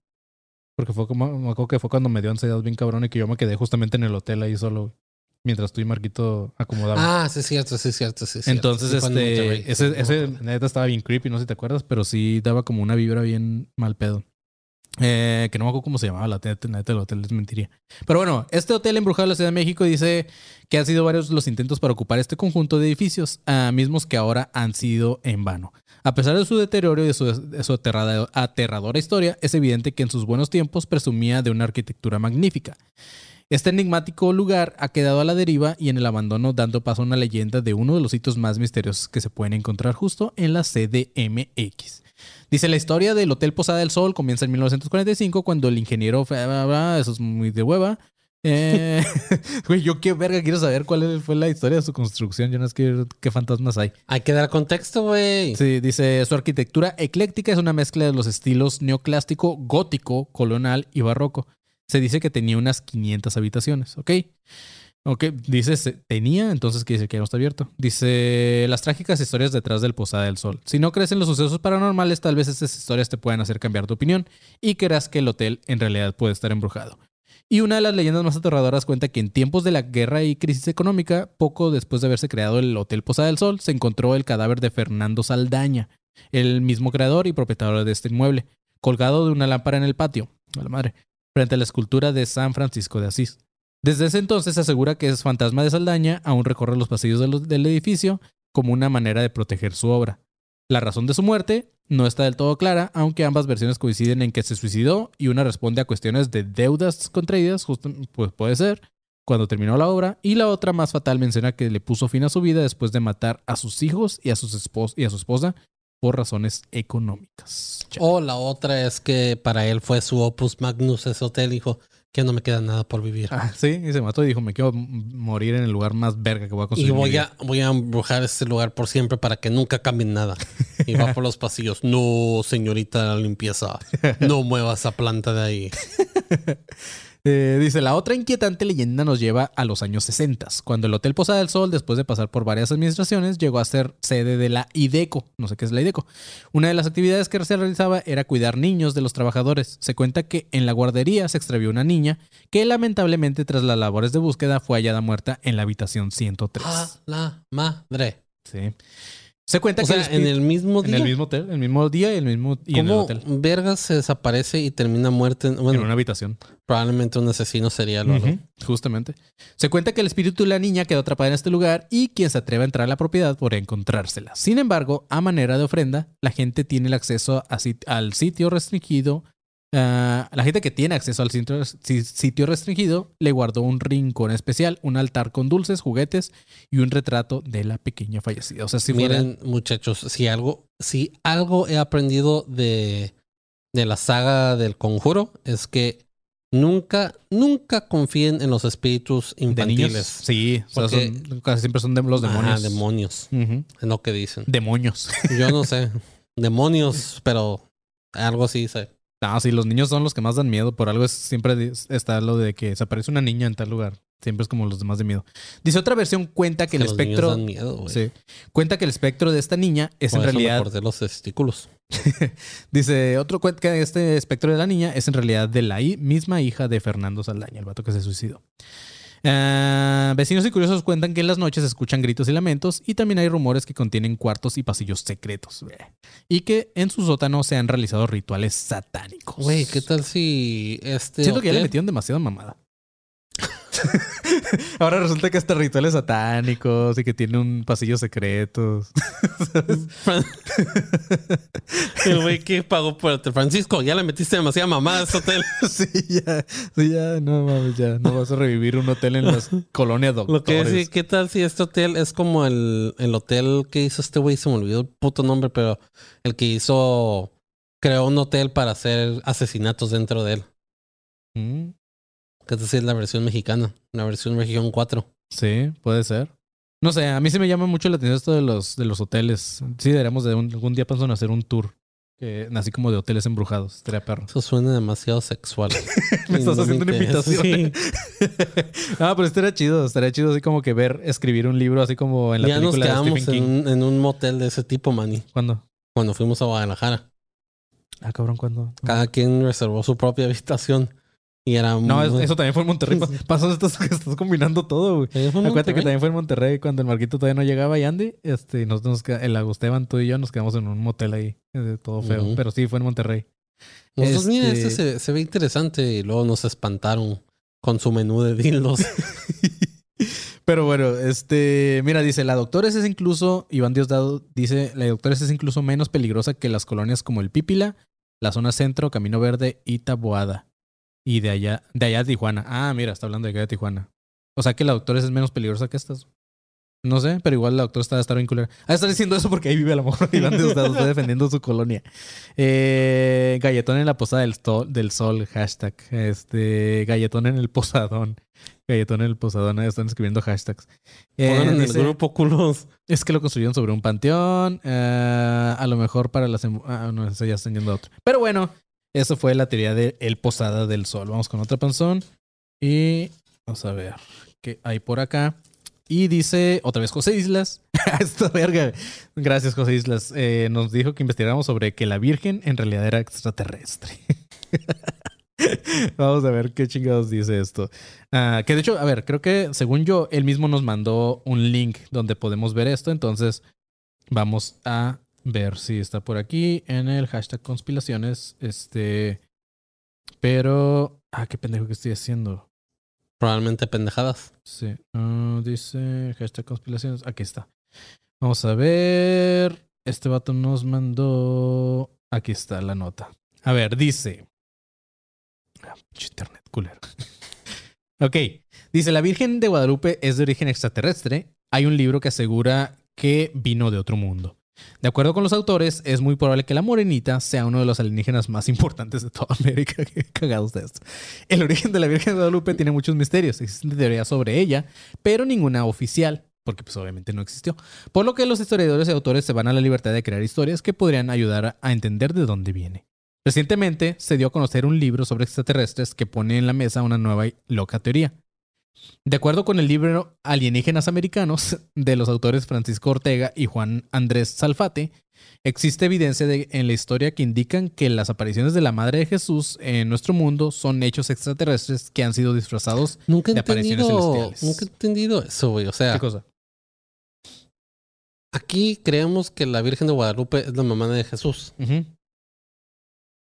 Porque fue como, me acuerdo que fue cuando me dio ansiedad bien cabrón y que yo me quedé justamente en el hotel ahí solo, mientras tú y Marquito acomodaban. Ah, sí es cierto, sí es cierto, sí es cierto. Entonces, Sí en este, ese, ese neta estaba bien creepy, no sé si te acuerdas, pero sí daba como una vibra bien mal pedo. Eh, que no me acuerdo cómo se llamaba la neta, del hotel, les mentiría. Pero bueno, este hotel embrujado de la Ciudad de México dice que han sido varios los intentos para ocupar este conjunto de edificios, ah, mismos que ahora han sido en vano. A pesar de su deterioro y de su, su aterradora historia, es evidente que en sus buenos tiempos presumía de una arquitectura magnífica. Este enigmático lugar ha quedado a la deriva y en el abandono dando paso a una leyenda de uno de los sitios más misteriosos que se pueden encontrar justo en la CDMX. Dice la historia del Hotel Posada del Sol comienza en 1945 cuando el ingeniero, eso es muy de hueva. Eh, [LAUGHS] [LAUGHS] güey, yo qué verga quiero saber cuál fue la historia de su construcción. Yo no es que qué fantasmas hay. Hay que dar contexto, güey. Sí, dice su arquitectura ecléctica es una mezcla de los estilos neoclásico, gótico, colonial y barroco. Se dice que tenía unas 500 habitaciones, ¿ok? Ok, dice tenía, entonces quiere decir que ya no está abierto. Dice las trágicas historias detrás del Posada del Sol. Si no crees en los sucesos paranormales, tal vez estas historias te puedan hacer cambiar tu opinión y creas que el hotel en realidad puede estar embrujado. Y una de las leyendas más aterradoras cuenta que en tiempos de la guerra y crisis económica, poco después de haberse creado el Hotel Posada del Sol, se encontró el cadáver de Fernando Saldaña, el mismo creador y propietario de este inmueble, colgado de una lámpara en el patio, a la madre, frente a la escultura de San Francisco de Asís. Desde ese entonces se asegura que es fantasma de Saldaña aún recorre los pasillos de los- del edificio como una manera de proteger su obra. La razón de su muerte no está del todo clara, aunque ambas versiones coinciden en que se suicidó y una responde a cuestiones de deudas contraídas, justo, pues puede ser, cuando terminó la obra, y la otra más fatal menciona que le puso fin a su vida después de matar a sus hijos y a, sus y a su esposa por razones económicas. O la otra es que para él fue su opus magnus. Dijo que no me queda nada por vivir. Ah, sí, y se mató y dijo, me quiero morir en el lugar más verga que voy a Y construir. en mi voy vida". a, voy a embrujar este lugar por siempre para que nunca cambien nada. Y va por los pasillos. No, señorita limpieza. No mueva esa planta de ahí. [LAUGHS] Eh, dice, la otra inquietante leyenda nos lleva a los años 60, cuando el Hotel Posada del Sol, después de pasar por varias administraciones, llegó a ser sede de la IDECO. No sé qué es la IDECO. Una de las actividades que se realizaba era cuidar niños de los trabajadores. Se cuenta que en la guardería se extravió una niña que lamentablemente tras las labores de búsqueda fue hallada muerta en la habitación 103. A la madre. Sí. Se cuenta O que sea, en el mismo en día. el mismo hotel, el mismo día y el mismo y en el ¿Cómo hotel. vergas se desaparece y termina muerta? en- Bueno, en una habitación. probablemente un asesino serial o algo. Ujú, Justamente. Se cuenta que el espíritu de la niña quedó atrapada en este lugar y quien se atreva a entrar a la propiedad podrá encontrársela. Sin embargo, a manera de ofrenda, la gente tiene el acceso a sit- al sitio restringido. Ah, la gente que tiene acceso al sitio, si- sitio restringido le guardó un rincón especial, un altar con dulces, juguetes y un retrato de la pequeña fallecida. O sea, si fuera- Miren, muchachos, si algo, si algo he aprendido de, de la saga del conjuro es que nunca, nunca confíen en los espíritus de infantiles. Sí, o sea, Porque- son- casi siempre son de los demonios. Ajá, demonios. Es lo que dicen. Demonios. Yo no [LAUGHS] sé. Demonios, pero algo así sé. No, sí, los niños son los que más dan miedo. Por algo es, siempre está lo de que se aparece una niña en tal lugar. Siempre es como los demás de miedo. Dice otra versión cuenta que el los niños espectro. dan miedo. Sí. Cuenta que el espectro de esta niña es Por en eso me realidad. corté los testículos. [LAUGHS] Dice otro cuenta que este espectro de la niña es en realidad de la misma hija de Fernando Saldaña, el vato que se suicidó. Ah, vecinos y curiosos cuentan que en las noches escuchan gritos y lamentos y también hay rumores que contienen cuartos y pasillos secretos. Bleh. Y que en su sótano se han realizado rituales satánicos. Güey, ¿qué tal si este Siento que ya le metieron demasiada mamada. [LAUGHS] [LAUGHS] Ahora resulta que hasta rituales satánicos y que tiene un pasillo secretos. El güey que pagó por el Francisco, ya le metiste demasiada mamada a ese hotel. [LAUGHS] sí, ya, sí, ya, no mames, ya. No vas a revivir un hotel en las colonias Lo doctores. que sí, ¿qué tal si este hotel es como el, el hotel que hizo este güey? Se me olvidó el puto nombre, pero el que hizo, creó un hotel para hacer asesinatos dentro de él. Mm, Que es decir, la versión mexicana, la versión región 4. Sí, puede ser. No sé, a mí sí me llama mucho la atención esto de los, de los hoteles. Sí, deberíamos de un- algún día pensar en hacer un tour. Que, así como de hoteles embrujados. Estaría perro. Eso suena demasiado sexual. [LAUGHS] Me estás no haciendo una invitación. Sí. [LAUGHS] ah, pero estaría chido. Estaría chido así como que ver, escribir un libro así como en la Ya nos película de quedamos Stephen en King. en un motel de ese tipo, Manny, ¿Cuándo? cuando fuimos a Guadalajara. Ah, cabrón, ¿cuándo? Cada quien reservó su propia habitación. Y era No, muy- eso también fue en Monterrey. [LAUGHS] Pa- Pasó, estás, [LAUGHS] estás combinando todo, güey. ¿También fue en Acuérdate que también fue en Monterrey cuando el Marquito todavía no llegaba y Andy. Este, nos queda- el Agusteban, tú y yo, nos quedamos en un motel ahí. eh, todo feo. Pero sí, fue en Monterrey. Nosotros, mira, Este- este se, se ve interesante. Y luego nos espantaron con su menú de dildos. [LAUGHS] Pero bueno, este, mira, dice, la Doctores es incluso, Iván Diosdado dice, la Doctores es incluso menos peligrosa que las colonias como el Pípila, la zona centro, Camino Verde y Taboada. Y de allá, de allá a Tijuana. Ah, mira, está hablando de acá de Tijuana. O sea que la Doctores es menos peligrosa que estas. No sé, pero igual la Doctores está, está bien culera. Ah, está diciendo eso porque ahí vive a lo mejor Iván está defendiendo su colonia. Eh, galletón en la posada del, del sol, hashtag. Este, galletón en el posadón. Galletón en el posadón, ahí están escribiendo hashtags. Eh, Pongan en el dice, grupo culos. es que lo construyeron sobre un panteón. eh, a lo mejor para las... Ah, no, eso ya están yendo a otro. Pero bueno, eso fue la teoría de el Posada del Sol. Vamos con otra panzón. Y vamos a ver qué hay por acá. Y dice otra vez José Islas. [LAUGHS] Esta verga. Gracias, José Islas. Eh, nos dijo que investigáramos sobre que la Virgen en realidad era extraterrestre. [LAUGHS] Vamos a ver qué chingados dice esto. Ah, que de hecho, a ver, creo que según yo, él mismo nos mandó un link donde podemos ver esto. Entonces, vamos a ver si está por aquí en el hashtag conspiraciones. Este. Pero. Ah, qué pendejo que estoy haciendo. Probablemente pendejadas. Sí. Ah, dice hashtag conspiraciones. Aquí está. Vamos a ver. Este vato nos mandó. Aquí está la nota. A ver, dice. Ah, internet culero. [LAUGHS] ok. Dice: La Virgen de Guadalupe es de origen extraterrestre. Hay un libro que asegura que vino de otro mundo. De acuerdo con los autores, es muy probable que la morenita sea uno de los alienígenas más importantes de toda [LAUGHS] América. [LAUGHS] Cagados de esto. El origen de la Virgen de Guadalupe tiene muchos misterios. Existen teorías sobre ella, pero ninguna oficial, porque pues obviamente no existió. Por lo que los historiadores y autores se van a la libertad de crear historias que podrían ayudar a entender de dónde viene. Recientemente se dio a conocer un libro sobre extraterrestres que pone en la mesa una nueva y loca teoría. De acuerdo con el libro Alienígenas Americanos de los autores Francisco Ortega y Juan Andrés Salfate, existe evidencia de- en la historia que indican que las apariciones de la Madre de Jesús en nuestro mundo son hechos extraterrestres que han sido disfrazados. Nunca De apariciones celestiales. Nunca he entendido eso, güey. O sea, ¿Qué cosa? aquí creemos que la Virgen de Guadalupe es la mamá de Jesús. Ujú.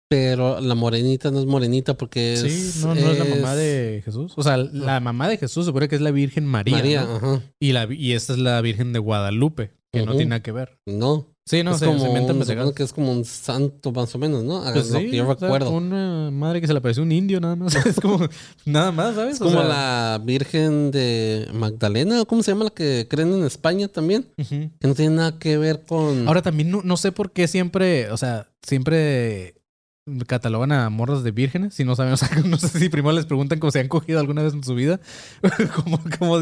Pero la morenita no es morenita porque es. Sí, no, no es la mamá de Jesús. O sea, la mamá de Jesús se supone que es la Virgen María. María. ¿no? Ajá. Y, la, y esta es la Virgen de Guadalupe, que no tiene nada que ver. No. Sí, no, es se, como, se supongo que es como un santo más o menos, ¿no? Pues lo sí, que yo o sea, recuerdo. una madre que se le apareció un indio nada más. [LAUGHS] es como nada más, ¿sabes? Es O como sea, la Virgen de Magdalena, ¿o ¿cómo se llama la que creen en España también? Ujú. Que no tiene nada que ver con. Ahora también no, no sé por qué siempre, o sea, siempre catalogan a morras de vírgenes. Si no saben, o sea, [LAUGHS] no sé si primero les preguntan cómo se han cogido alguna vez en su vida. [LAUGHS] como, como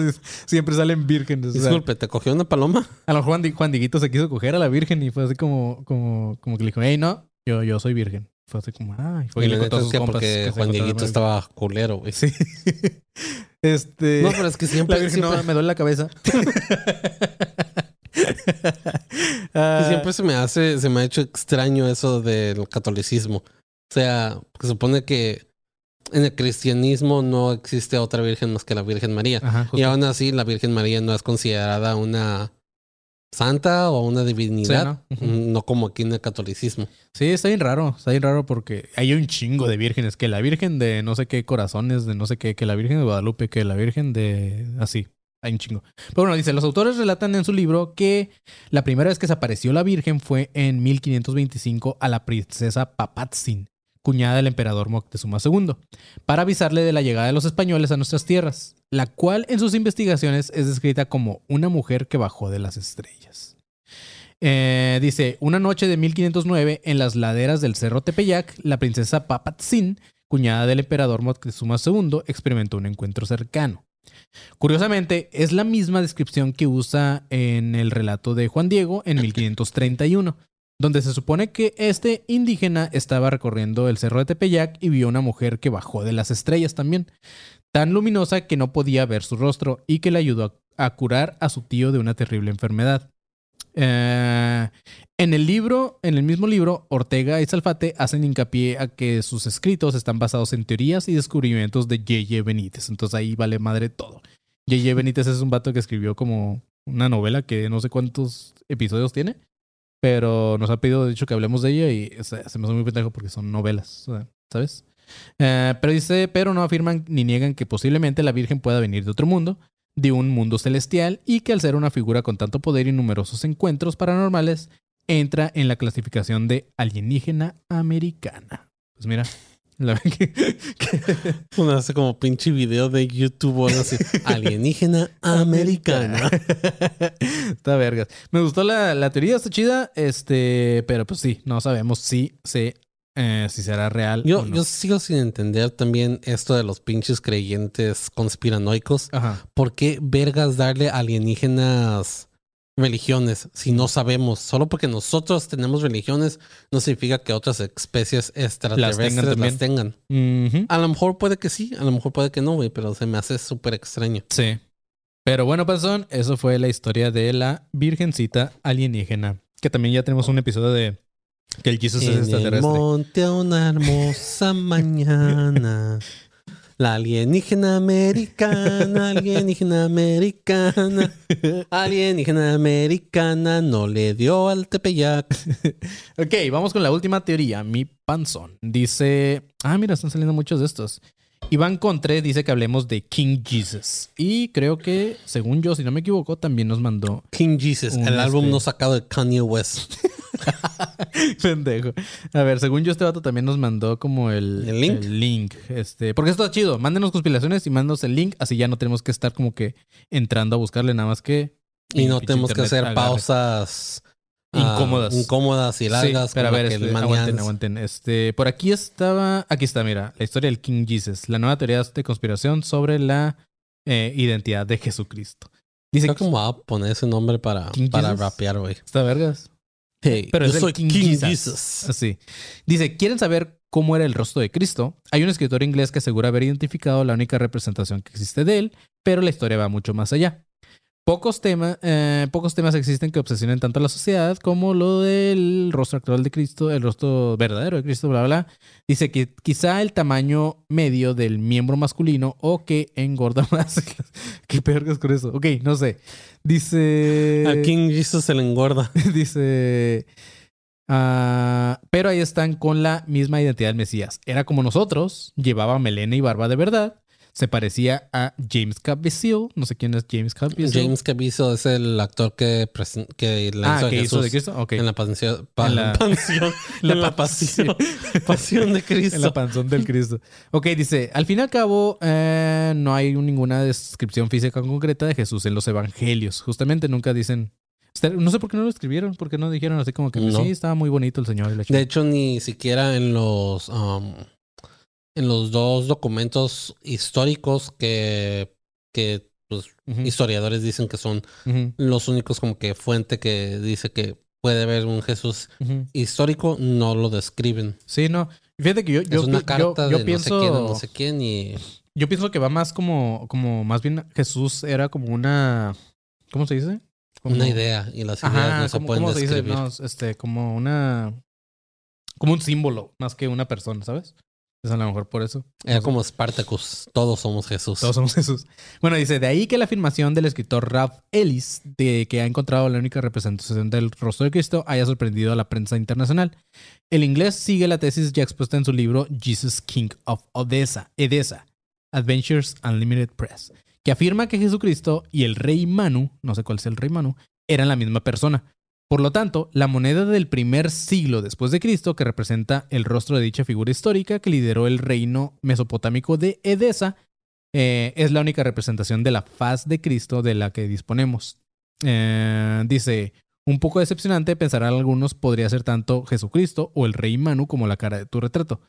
siempre salen vírgenes. o sea, Disculpe, ¿te cogió una paloma? a lo mejor Juan, Di- Juan Diguito se quiso coger a la virgen y fue así como, como, como que le dijo, hey, no, yo, yo soy virgen. Fue así como, ah, y fue y le la contó sus que compas porque que Juan Dieguito estaba culero, güey. Sí. [LAUGHS] este. No, pero es que la siempre, virgen siempre, no, me duele la cabeza. [LAUGHS] Ah, siempre se me hace, se me ha hecho extraño eso del catolicismo. O sea, se supone que en el cristianismo no existe otra virgen más que la Virgen María. Ajá, Y aún así, la Virgen María no es considerada una santa o una divinidad. Mm, no como aquí en el catolicismo. Sí, está bien raro. Está bien raro porque hay un chingo de vírgenes. Que la virgen de no sé qué corazones, de no sé qué, que la virgen de Guadalupe, que la virgen de. Así. Hay un chingo. Pero bueno, dice: los autores relatan en su libro que la primera vez que se apareció la virgen fue en 1525 a la princesa Papatzin, cuñada del emperador Moctezuma II, para avisarle de la llegada de los españoles a nuestras tierras, la cual en sus investigaciones es descrita como una mujer que bajó de las estrellas. Eh, dice, una noche de 1509 en las laderas del Cerro Tepeyac, la princesa Papatzin, cuñada del emperador Moctezuma II, experimentó un encuentro cercano. Curiosamente, es la misma descripción que usa en el relato de Juan Diego en 1531, donde se supone que este indígena estaba recorriendo el cerro de Tepeyac y vio una mujer que bajó de las estrellas también, tan luminosa que no podía ver su rostro y que le ayudó a, curar a su tío de una terrible enfermedad. Eh, en el libro, en el mismo libro, Ortega y Salfate hacen hincapié a que sus escritos están basados en teorías y descubrimientos de J.J. Benítez. Entonces ahí vale madre todo. J.J. Benítez es un vato que escribió como una novela que no sé cuántos episodios tiene, pero nos ha pedido, de que hablemos de ella y se, se me hace muy pendejo porque son novelas, o ¿sabes? Eh, pero dice, pero no afirman ni niegan que posiblemente la Virgen pueda venir de otro mundo, de un mundo celestial, y que al ser una figura con tanto poder y numerosos encuentros paranormales, entra en la clasificación de alienígena americana. Pues mira, la que, que- Uno hace como pinche video de YouTube o algo así. [LAUGHS] Alienígena americana. [LAUGHS] está vergas. Me gustó la, la teoría, está chida, este, pero pues sí, no sabemos si se eh, si será real. Yo, o no. yo sigo sin entender también esto de los pinches creyentes conspiranoicos. Ajá. ¿Por qué vergas darle alienígenas religiones si no sabemos? Solo porque nosotros tenemos religiones no significa que otras especies extraterrestres las tengan. Ujú. A lo mejor puede que sí, a lo mejor puede que no, güey, pero se me hace súper extraño. Sí. Pero bueno, Panzón, eso fue la historia de la Virgencita alienígena. Que también ya tenemos un episodio de que el Jesus es En el extraterrestre. monte a una hermosa [LAUGHS] mañana. La alienígena americana, alienígena americana, alienígena americana no le dio al Tepeyac. [LAUGHS] Ok, vamos con la última teoría, mi panzón. Dice, ah, mira, están saliendo muchos de estos. Iván Contre dice que hablemos de King Jesus. Y creo que, según yo, si no me equivoco, también nos mandó King Jesus, el álbum este- no sacado de Kanye West. [LAUGHS] Pendejo. A ver, según yo, este vato también nos mandó como el, ¿El link? link, Este, porque esto está chido. Mándenos conspiraciones y mándanos el link. Así ya no tenemos que estar como que entrando a buscarle nada más que. Y no tenemos que hacer agarre. pausas ah, Incómodas. incómodas y largas. Sí, pero a ver, este, aguanten, aguanten. Este, por aquí estaba. Aquí está, mira, la historia del King Jesus. La nueva teoría de conspiración sobre la eh, identidad de Jesucristo. Dice Creo que me voy a poner ese nombre para, King para Jesus. rapear, güey. Está vergas. Hey, Pero yo es el soy King, King, Jesus. Jesus. Así. Dice, ¿quieren saber cómo era el rostro de Cristo? Hay un escritor inglés que asegura haber identificado la única representación que existe de él, pero la historia va mucho más allá. Pocos, tema- eh, pocos temas existen que obsesionen tanto a la sociedad como lo del rostro actual de Cristo, el rostro verdadero de Cristo, bla, bla. Dice que quizá el tamaño medio del miembro masculino o que engorda [LAUGHS] más. ¿Qué pergas con eso? Ok, no sé. Dice... A King Jesus se le engorda. [LAUGHS] Dice. ah, pero ahí están con la misma identidad del Mesías. Era como nosotros, llevaba melena y barba de verdad. Se parecía a James Caviezel. No sé quién es James Caviezel. James Caviezel es el actor que, que la ah, hizo, hizo de Jesús Cristo. Ok. en la pasión. pa- En la- pansión. la en la pasión. [LAUGHS] pasión de Cristo. En la panzón del Cristo. Ok, dice, al fin y al cabo, eh, no hay ninguna descripción física concreta de Jesús en los evangelios. Justamente nunca dicen... No sé por qué no lo escribieron, por qué no dijeron así como que No. sí, estaba muy bonito el Señor. y la De hecho, ni siquiera en los um, en los dos documentos históricos que, que pues, historiadores dicen que son los únicos como que fuente que dice que puede haber un Jesús histórico, no lo describen. Sí, no. Fíjate que yo, yo, es una carta yo, yo de pienso, no sé quién, no sé quién y yo pienso que va más como, como más bien Jesús era como una, ¿cómo se dice? Como- una idea y las ideas Ajá, no se ¿cómo, pueden cómo se dice? describir. No, este, como una, como un símbolo más que una persona, ¿sabes? Es a lo mejor por eso. Era como Spartacus. Todos somos Jesús. Todos somos Jesús. Bueno, dice, de ahí que la afirmación del escritor Ralph Ellis de que ha encontrado la única representación del rostro de Cristo haya sorprendido a la prensa internacional. El inglés sigue la tesis ya expuesta en su libro Jesus King of Odessa, Edessa, Adventures Unlimited Press, que afirma que Jesucristo y el rey Manu, no sé cuál es el rey Manu, eran la misma persona. Por lo tanto, la moneda del primer siglo después de Cristo, que representa el rostro de dicha figura histórica que lideró el reino mesopotámico de Edesa, eh, es la única representación de la faz de Cristo de la que disponemos. Eh, dice, un poco decepcionante, pensarán algunos, podría ser tanto Jesucristo o el rey Manu como la cara de tu retrato.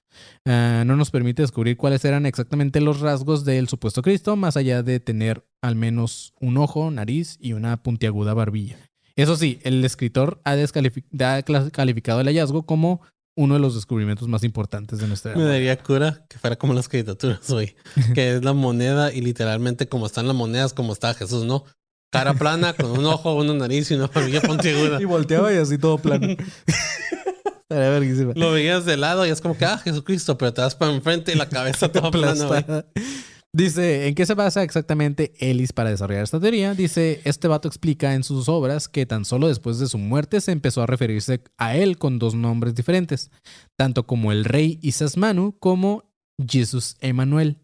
Eh, no nos permite descubrir cuáles eran exactamente los rasgos del supuesto Cristo, más allá de tener al menos un ojo, nariz y una puntiaguda barbilla. Eso sí, el escritor ha, calificado el hallazgo como uno de los descubrimientos más importantes de nuestra Me daría cura que fuera como las caricaturas, güey. Que es la moneda y literalmente como están las monedas, como está Jesús, ¿no? Cara plana, con un ojo, una nariz y una barbilla puntiaguda. [LAUGHS] Y volteaba y así todo plano. [LAUGHS] Lo veías de lado y es como que, ah, Jesucristo, pero te das para enfrente y la cabeza [LAUGHS] toda plana. Dice, ¿en qué se basa exactamente Ellis para desarrollar esta teoría? Dice, este vato explica en sus obras que tan solo después de su muerte se empezó a referirse a él con dos nombres diferentes, tanto como el rey Isasmanu como Jesús Emanuel.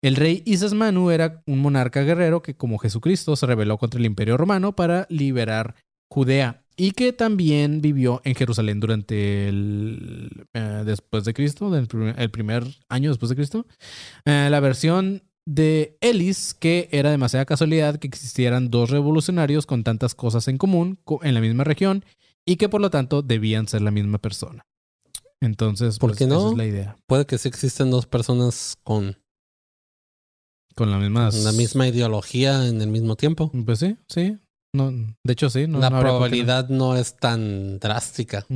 El rey Isasmanu era un monarca guerrero que, como Jesucristo, se rebeló contra el imperio romano para liberar Judea y que también vivió en Jerusalén durante el eh, después de Cristo, primer- el primer año después de Cristo. Eh, la versión de Ellis, que era demasiada casualidad que existieran dos revolucionarios con tantas cosas en común co- en la misma región y que por lo tanto debían ser la misma persona. Entonces, ¿Por pues, qué no? esa es la idea. Puede que sí existen dos personas con Con la misma... la misma ideología en el mismo tiempo. Pues sí, sí. No, de hecho, sí. No, la no probabilidad no es tan drástica.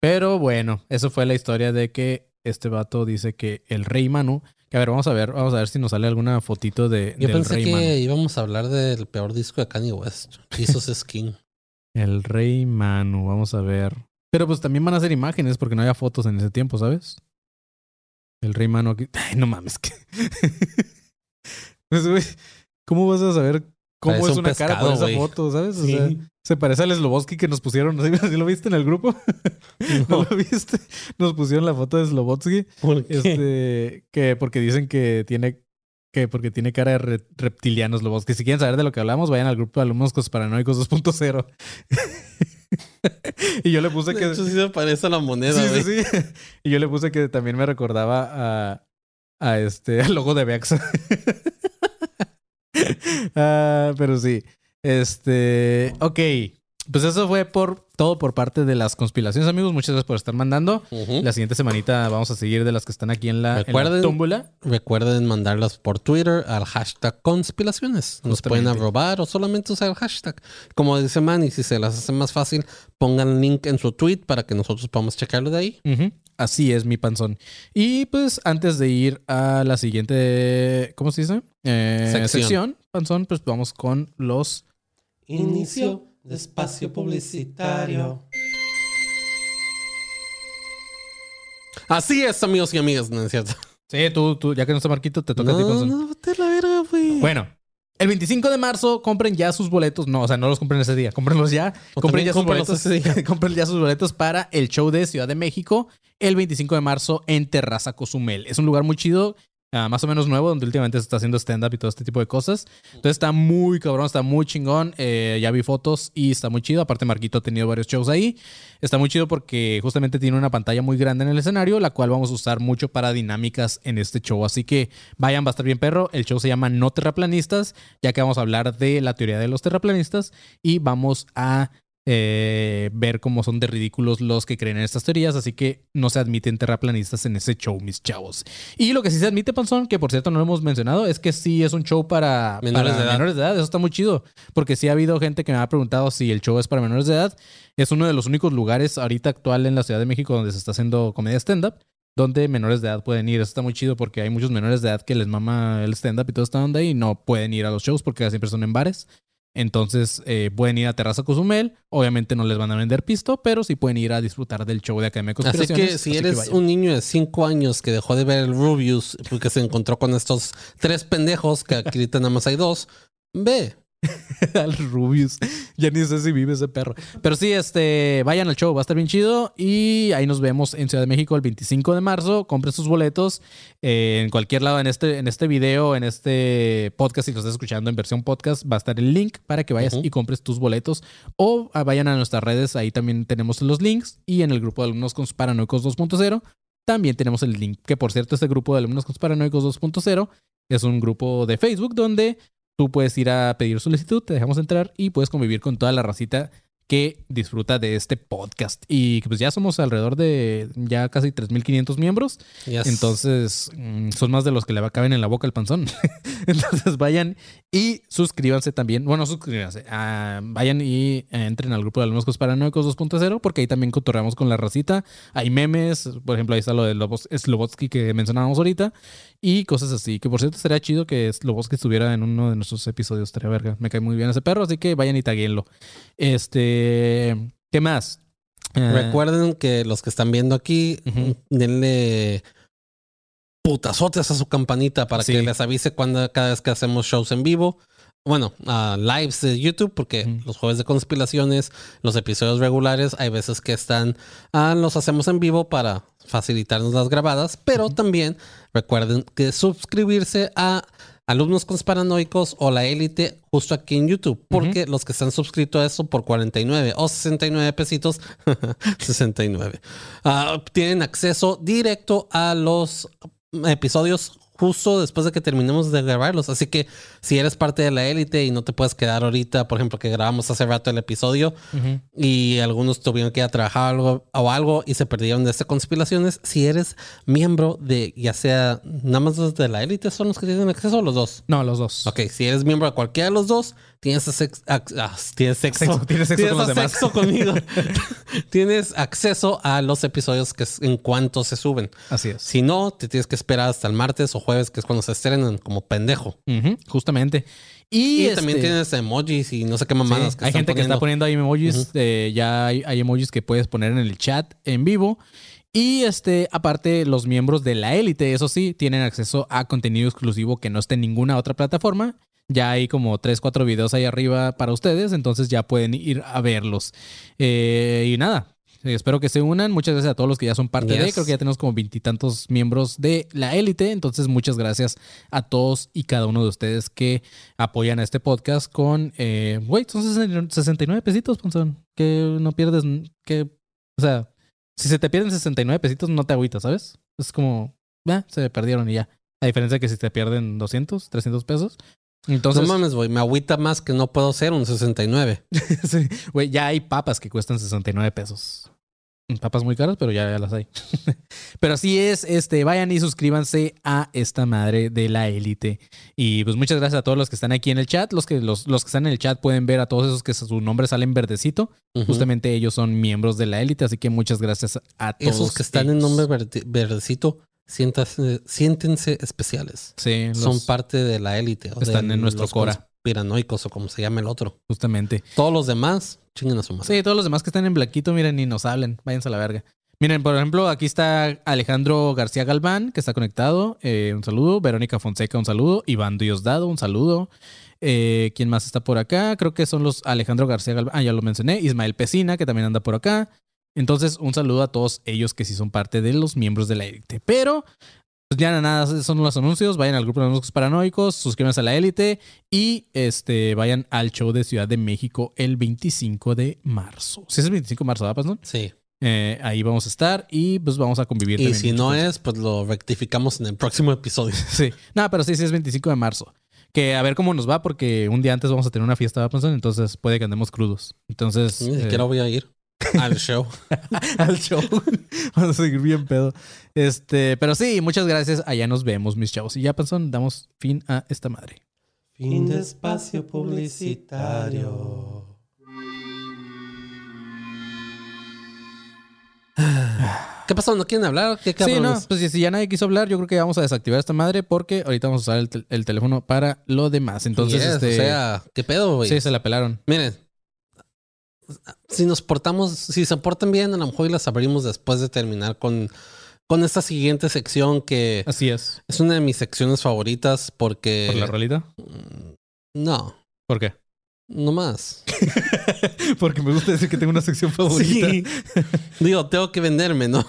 Pero bueno, eso fue la historia de que este vato dice que el rey Manu, que a ver, vamos a ver, vamos a ver si nos sale alguna fotito de Yo del pensé rey que Manu. íbamos a hablar del peor disco de Kanye West. Jesus [LAUGHS] is King. El rey Manu, vamos a ver. Pero pues también van a ser imágenes porque no había fotos en ese tiempo, ¿sabes? El rey Manu aquí. [LAUGHS] Ay, no mames. que- [LAUGHS] Pues, güey, ¿cómo vas a saber cómo Parece es un una cara por esa foto, ¿sabes? O Sí. sea, se parece al Slobodsky que nos pusieron. ¿Sí, [LAUGHS] ¿Sí lo viste en el grupo? [LAUGHS] ¿No, lo viste? Nos pusieron la foto de Slobodsky. ¿Por qué? Este, que porque dicen que tiene que porque tiene cara de re-. Que si quieren saber de lo que hablamos, vayan al grupo de alumnos paranoicos 2.0. [LAUGHS] y yo le puse De que. hecho, sí se parece a la moneda, sí, güey. sí, sí. Y yo le puse que también me recordaba a, a este, al logo de Vexa. [LAUGHS] Ah, pero sí. Este. Ok. Pues eso fue por todo por parte de las conspiraciones, amigos. Muchas gracias por estar mandando. Ujú. La siguiente semanita vamos a seguir de las que están aquí en la, en la Recuerden- tómbola. Recuerden mandarlas por Twitter al hashtag conspiraciones. Nos pueden arrobar o solamente usar el hashtag. Como dice Manny, si se las hace más fácil, pongan link en su tweet para que nosotros podamos checarlo de ahí. Ujú. Así es, mi panzón. Y pues antes de ir a la siguiente, ¿cómo se dice? Eh, Sección. sección, panzón, pues vamos con los... Inicio de espacio publicitario. Así es, amigos y amigas, ¿no es cierto? Sí, tú, tú, ya que no está Marquito, te toca a ti, No, panzón. no, a la verga, güey. Bueno, el 25 de marzo compren ya sus boletos. No, o sea, no los compren ese día. Cómprenlos ya. O compren ya sus boletos. ese día. [LAUGHS] compren ya sus boletos para el show de Ciudad de México el 25 de marzo en Terraza Cozumel. Es un lugar muy chido. Ah, más o menos nuevo, donde últimamente se está haciendo stand-up y todo este tipo de cosas. Entonces está muy cabrón, está muy chingón. Eh, ya vi fotos y está muy chido. Aparte, Marquito ha tenido varios shows ahí. Está muy chido porque justamente tiene una pantalla muy grande en el escenario, la cual vamos a usar mucho para dinámicas en este show. Así que vayan, va a estar bien perro. El show se llama No Terraplanistas, ya que vamos a hablar de la teoría de los terraplanistas y vamos a eh, ver cómo son de ridículos los que creen en estas teorías. Así que no se admiten terraplanistas en ese show, mis chavos. Y lo que sí se admite, Panzón, que por cierto no lo hemos mencionado, es que sí es un show para Menores para de edad. menores de edad. Eso está muy chido. Porque sí ha habido gente que me ha preguntado si el show es para menores de edad. Es uno de los únicos lugares ahorita actual en la Ciudad de México donde se está haciendo comedia stand-up. Donde menores de edad pueden ir. Eso está muy chido porque hay muchos menores de edad que les mama el stand-up y todo esta onda y no pueden ir a los shows porque siempre son en bares. Entonces eh, pueden ir a Terraza Cozumel. Obviamente no les van a vender pisto, pero sí pueden ir a disfrutar del show de Academia de Así Conspiraciones. que si así eres un niño de 5 años que dejó de ver el Rubius porque se encontró con estos tres pendejos, que aquí nada más hay dos, ve. [LAUGHS] al Rubius. Ya ni sé si vive ese perro. Pero sí, este, vayan al show, va a estar bien chido. Y ahí nos vemos en Ciudad de México el 25 de marzo. Compren sus boletos eh, en cualquier lado, en este, en este video, en este podcast, si lo estás escuchando en versión podcast, va a estar el link para que vayas y compres tus boletos. O ah, vayan a nuestras redes, ahí también tenemos los links. Y en el grupo de alumnos con paranoicos 2.0. También tenemos el link, que por cierto, este grupo de alumnos con paranoicos 2.0 es un grupo de Facebook donde Tú puedes ir a pedir solicitud, te dejamos entrar y puedes convivir con toda la racita que disfruta de este podcast. Y pues ya somos alrededor de ya casi 3.500 miembros. Yes. Entonces mm, son más de los que le caber en la boca el panzón. [LAUGHS] Entonces vayan y suscríbanse también. Bueno, suscríbanse. ah, vayan y eh, entren al grupo de alumnos paranoicos 2.0 porque ahí también cotorreamos con la racita. Hay memes. Por ejemplo, ahí está lo de Slobotsky que mencionábamos ahorita. Y cosas así. Que por cierto, estaría chido que Slobotsky estuviera en uno de nuestros episodios. Estaría verga. Me cae muy bien ese perro. Así que vayan y taguenlo. Este. ¿Qué más? Eh, Recuerden que los que están viendo aquí, Ujú. denle putazotes a su campanita para Sí. que les avise cuando cada vez que hacemos shows en vivo. Bueno, a lives de YouTube, porque los jueves de conspiraciones, los episodios regulares, hay veces que están, ah, los hacemos en vivo para facilitarnos las grabadas, pero también recuerden que suscribirse a Alumnos Conspiranoicos o la élite justo aquí en YouTube, porque los que están suscritos a eso por 49 o 69 pesitos, [LAUGHS] 69, ah, tienen acceso directo a los episodios justo después de que terminemos de grabarlos. Así que si eres parte de la élite y no te puedes quedar ahorita, por ejemplo, que grabamos hace rato el episodio y algunos tuvieron que ir a trabajar algo, o algo y se perdieron de estas conspiraciones, si eres miembro de, ya sea, nada más los de la élite son los que tienen acceso o los dos. No, los dos. Ok, si eres miembro de cualquiera de los dos, tienes, sex- ah, tienes sexo. Sexo, tienes sexo con los demás. sexo conmigo. [LAUGHS] [LAUGHS] tienes acceso a los episodios que es- en cuanto se suben. Así es. Si no, te tienes que esperar hasta el martes o jueves, que es cuando se estrenan como pendejo. Justamente. Y, Y, este, también tienes emojis y no sé qué sí, mamadas que hay gente que está poniendo. poniendo ahí emojis. eh, ya hay, hay emojis que puedes poner en el chat en vivo. Y este, aparte, los miembros de la élite, eso sí, tienen acceso a contenido exclusivo que no esté en ninguna otra plataforma. Ya hay como 3, 4 videos ahí arriba para ustedes, entonces ya pueden ir a verlos. Eh, y nada, eh, espero que se unan. Muchas gracias a todos los que ya son parte de. Yes. Creo que ya tenemos como veintitantos miembros de la élite. Entonces, muchas gracias a todos y cada uno de ustedes que apoyan a este podcast con. Eh, güey, son 69 pesitos, Ponzón. Que no pierdes. Que, o sea, si se te pierden 69 pesitos, no te agüitas, ¿sabes? Es como. ah, se perdieron y ya. A diferencia de que si te pierden 200, 300 pesos. Entonces, no mames, güey, me agüita más que no puedo ser un 69. [LAUGHS] Sí, güey, ya hay papas que cuestan 69 pesos. Papas muy caras, pero ya, ya las hay. [LAUGHS] pero así es, este, vayan y suscríbanse a esta madre de la élite. Y pues muchas gracias a todos los que están aquí en el chat. Los que, los, los que están en el chat pueden ver a todos esos que su nombre sale en verdecito. Justamente ellos son miembros de la élite, así que muchas gracias a todos. Esos que están en nombre verde- verdecito, siéntase- siéntense especiales. Sí, los- Son parte de la élite. Están en nuestro Cora. Conspiranoicos o como se llama el otro. justamente. Todos los demás, chinguen a su madre. Sí, todos los demás que están en blanquito, miren, ni nos hablen. Váyanse a la verga. Miren, por ejemplo, aquí está Alejandro García Galván, que está conectado. Eh, un saludo. Verónica Fonseca, un saludo. Iván Diosdado, un saludo. Eh, ¿Quién más está por acá? Creo que son los Alejandro García Galván. Ah, ya lo mencioné. Ismael Pesina, que también anda por acá. Entonces, un saludo a todos ellos que sí son parte de los miembros de la élite. Pero, pues ya nada, son los anuncios. Vayan al grupo de los paranoicos, suscríbanse a la élite y este vayan al show de Ciudad de México el 25 de marzo. Si es el 25 de marzo, ¿verdad, Pastor? Sí. Eh, ahí vamos a estar y pues vamos a convivir Y también si no es, pues lo rectificamos en el próximo episodio. [LAUGHS] Sí. No, pero sí, sí es 25 de marzo. Que a ver cómo nos va, porque un día antes vamos a tener una fiesta, ¿verdad? Entonces puede que andemos crudos. Entonces. Ni eh, siquiera voy a ir al show. [LAUGHS] al show. Vamos a seguir bien pedo. Este, pero sí, muchas gracias. Allá nos vemos, mis chavos. Y ya, Panzón, damos fin a esta madre. Fin de espacio publicitario. [SIGHS] ¿Qué pasó? ¿No quieren hablar? ¿Qué Sí, no, pues si- si ya nadie quiso hablar, yo creo que vamos a desactivar esta madre porque ahorita vamos a usar el, tel- el teléfono para lo demás. Entonces, Yes, este, O sea, ¿qué pedo, güey? sí, se la pelaron. Miren, si nos portamos, si se portan bien, a lo mejor y las abrimos después de terminar con, con esta siguiente sección que Así es. es una de mis secciones favoritas porque... ¿Por la rolita? No, ¿Por qué? no más. [LAUGHS] Porque me gusta decir que tengo una sección favorita. Sí. Digo, tengo que venderme, ¿no?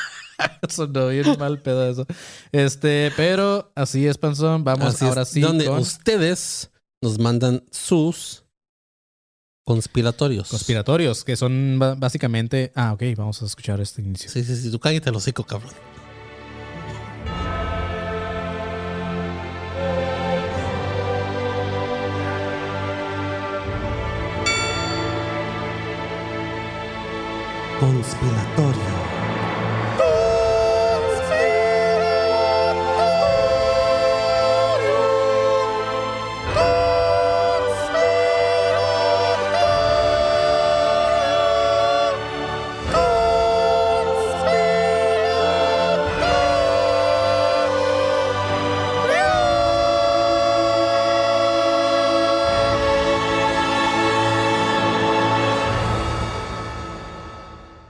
[LAUGHS] Sonó bien mal pedo eso. Este, pero así es, Panzón. Vamos Así es, ahora sí Donde con ustedes nos mandan sus conspiratorios. conspiratorios, que son básicamente... Ah, ok, vamos a escuchar este inicio. Sí, sí, sí. Tú cállate el hocico, cabrón. Conspiratorio.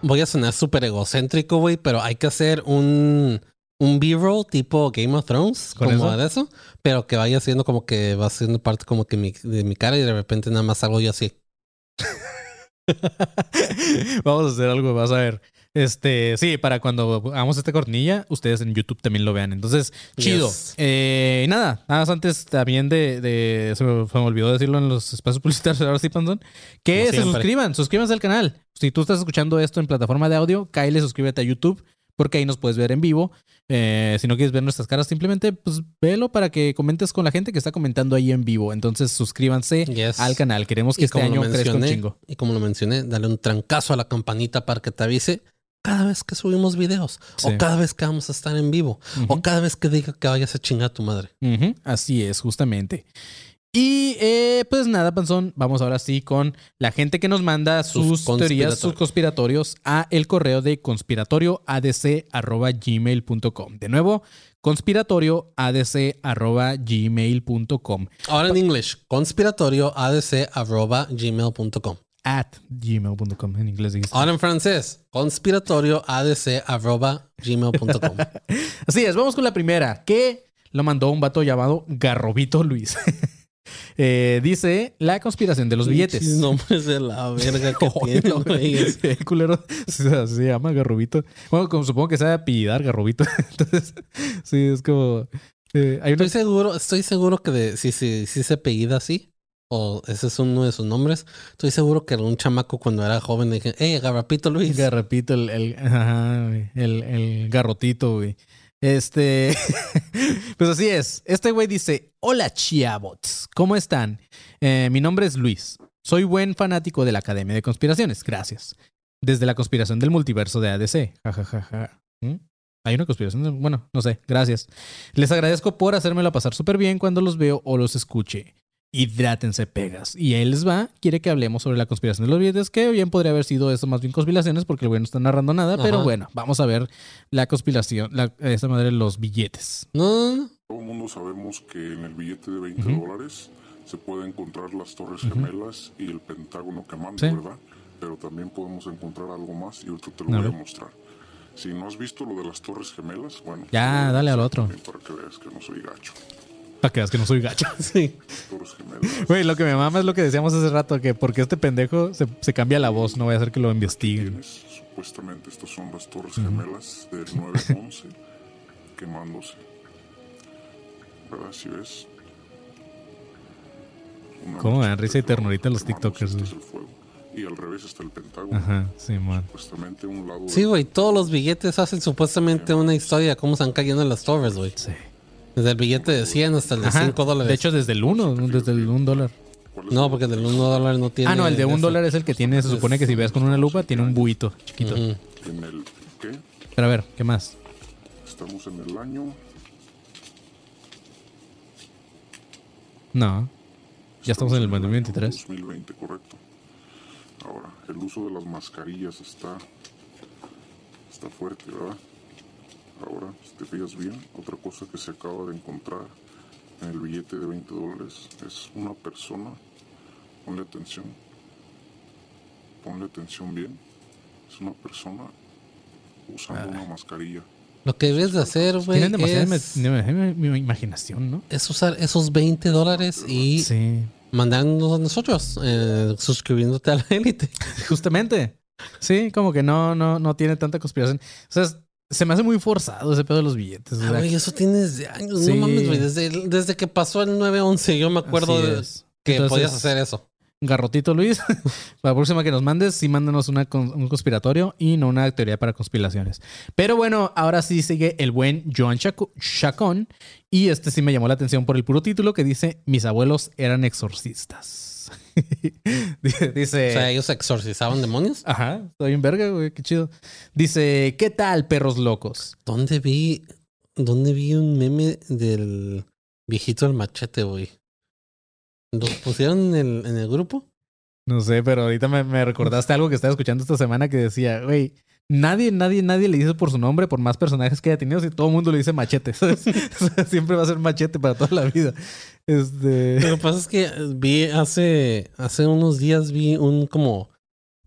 Voy a sonar súper egocéntrico, güey, pero hay que hacer un, un B-roll tipo Game of Thrones, ¿Con como eso? de eso, pero que vaya siendo como que va siendo parte como que mi- de mi cara y de repente nada más hago yo así. [LAUGHS] Vamos a hacer algo, vas a ver. Este, sí, para cuando hagamos esta cornilla, ustedes en YouTube también lo vean. Entonces, chido. Yes. Eh, y nada, nada más antes también de, de- se, me, se me olvidó decirlo en los espacios publicitarios, [LAUGHS] ahora sí, Panzón, que Como se siempre. suscriban, suscríbanse al canal. Si tú estás escuchando esto en plataforma de audio, cáele, suscríbete a YouTube, porque ahí nos puedes ver en vivo. Eh, si no quieres ver nuestras caras, simplemente pues velo para que comentes con la gente que está comentando ahí en vivo. Entonces, suscríbanse Yes. al canal. Queremos que este año crezca un chingo. y como lo mencioné, dale un trancazo a la campanita para que te avise cada vez que subimos videos, Sí. o cada vez que vamos a estar en vivo, o cada vez que diga que vayas a chingar a tu madre. Así es, justamente. Y eh, pues nada, Panzón, vamos ahora sí con la gente que nos manda Sus sus, teorías, sus conspiratorios a el correo de conspiratorioadc.gmail.com. De nuevo, conspiratorioadc.gmail.com. Ahora en inglés, conspiratorioadc.gmail.com. At gmail.com en inglés. dijiste. Ahora en francés, conspiratorioadc.gmail.com. [LAUGHS] Así es, vamos con la primera, que lo mandó un vato llamado Garrobito Luis. [LAUGHS] Eh, dice la conspiración de los billetes. Nombres de la verga que [LAUGHS] tienen, güey. Culero. Se, se llama Garrobito. Bueno, como supongo que a apellidar Garrobito. Entonces, sí, es como. eh, hay una. Estoy seguro, estoy seguro que de, si, si, si se apellida así, o ese es uno de sus nombres, estoy seguro que algún chamaco cuando era joven dije, hey, Garrapito Luis. Garrapito, el, el, el, garrotito, güey. Este, [LAUGHS] pues así es. Este güey dice, hola chiabots, ¿cómo están? Eh, mi nombre es Luis. Soy buen fanático de la Academia de Conspiraciones, gracias. Desde la conspiración del multiverso de ADC. Ja, ja, ja, ja. ¿Mm? Hay una conspiración, bueno, no sé, gracias. Les agradezco por hacérmelo pasar súper bien cuando los veo o los escuche. Hidrátense pegas. Y ahí les va, quiere que hablemos sobre la conspiración de los billetes, que bien podría haber sido eso más bien conspiraciones, porque el güey no está narrando nada, pero bueno, vamos a ver la conspiración, la, esta madre, los billetes. No. Todo el mundo sabemos que en el billete de 20 Ujú. dólares se puede encontrar las Torres. Gemelas y el Pentágono quemando, Sí. ¿verdad? Pero también podemos encontrar algo más y ahorita te A lo voy ver. a mostrar. Si no has visto lo de las Torres Gemelas, bueno. Ya, a dale al otro. Para que veas que no soy gacho. Para que veas que no soy gacho. [LAUGHS] Sí. Güey, lo que me mama es lo que decíamos hace rato, que porque este pendejo se, se cambia la voz, no voy a hacer que lo investiguen. Supuestamente estas son las Torres Gemelas del 911 [LAUGHS] quemándose. ¿Verdad? Si ves. Una ¿Cómo dan risa y ternurita los tiktokers, este güey? es el fuego. Y al revés está el Pentágono. Ajá, sí, man. Supuestamente un lado. Sí, güey, todos los billetes hacen supuestamente una historia de cómo están cayendo las torres, güey. Sí. Desde el billete de 100 hasta el de Ajá. 5 dólares. De hecho, desde el 1, desde el 1 dólar. ¿Cuál es no, el- porque del 1 dólar no tiene. Ah, no, el de un eso. dólar es el que tiene, se supone que si ves con una lupa, tiene un buito chiquito. Ujú. En el. ¿Qué? Pero a ver, ¿qué más? Estamos en el año. No. Ya estamos en el año 2023. 2020, correcto. Ahora, el uso de las mascarillas está. Está fuerte, ¿verdad? Ahora, si te fijas bien, otra cosa que se acaba de encontrar en el billete de 20 dólares es una persona. Ponle atención. Ponle atención bien. Es una persona usando una mascarilla. Lo que debes de hacer, güey, Tienen demasiada es, me- imaginación, ¿no? es usar esos 20 dólares y Sí. mandarnos a nosotros, eh, suscribiéndote a la élite. Justamente. Sí, como que no, no, no tiene tanta conspiración. O sea, es- se me hace muy forzado ese pedo de los billetes. Ah, güey, eso tiene desde años. Sí. No mames, güey. Desde, desde que pasó el 9-11, yo me acuerdo de- que Entonces, podías hacer eso. Garrotito Luis, para [LAUGHS] la próxima que nos mandes, sí mándanos una un conspiratorio y no una teoría para conspiraciones. Pero bueno, ahora sí sigue el buen Joan Chacón y este sí me llamó la atención por el puro título que dice Mis abuelos eran exorcistas. [LAUGHS] dice, O sea, ellos exorcizaban demonios. ajá, estoy en verga, güey, qué chido. Dice, ¿qué tal, perros locos? ¿Dónde vi, dónde vi un meme del viejito del machete, güey? ¿Lo pusieron en el, en el grupo? No sé, pero ahorita me, me recordaste algo que estaba escuchando esta semana que decía, güey, nadie, nadie, nadie le dice por su nombre, por más personajes que haya tenido, si todo el mundo le dice machete. [LAUGHS] ¿sabes? [LAUGHS] O sea, Siempre va a ser machete para toda la vida. Este. Lo que pasa es que vi hace, hace unos días vi un como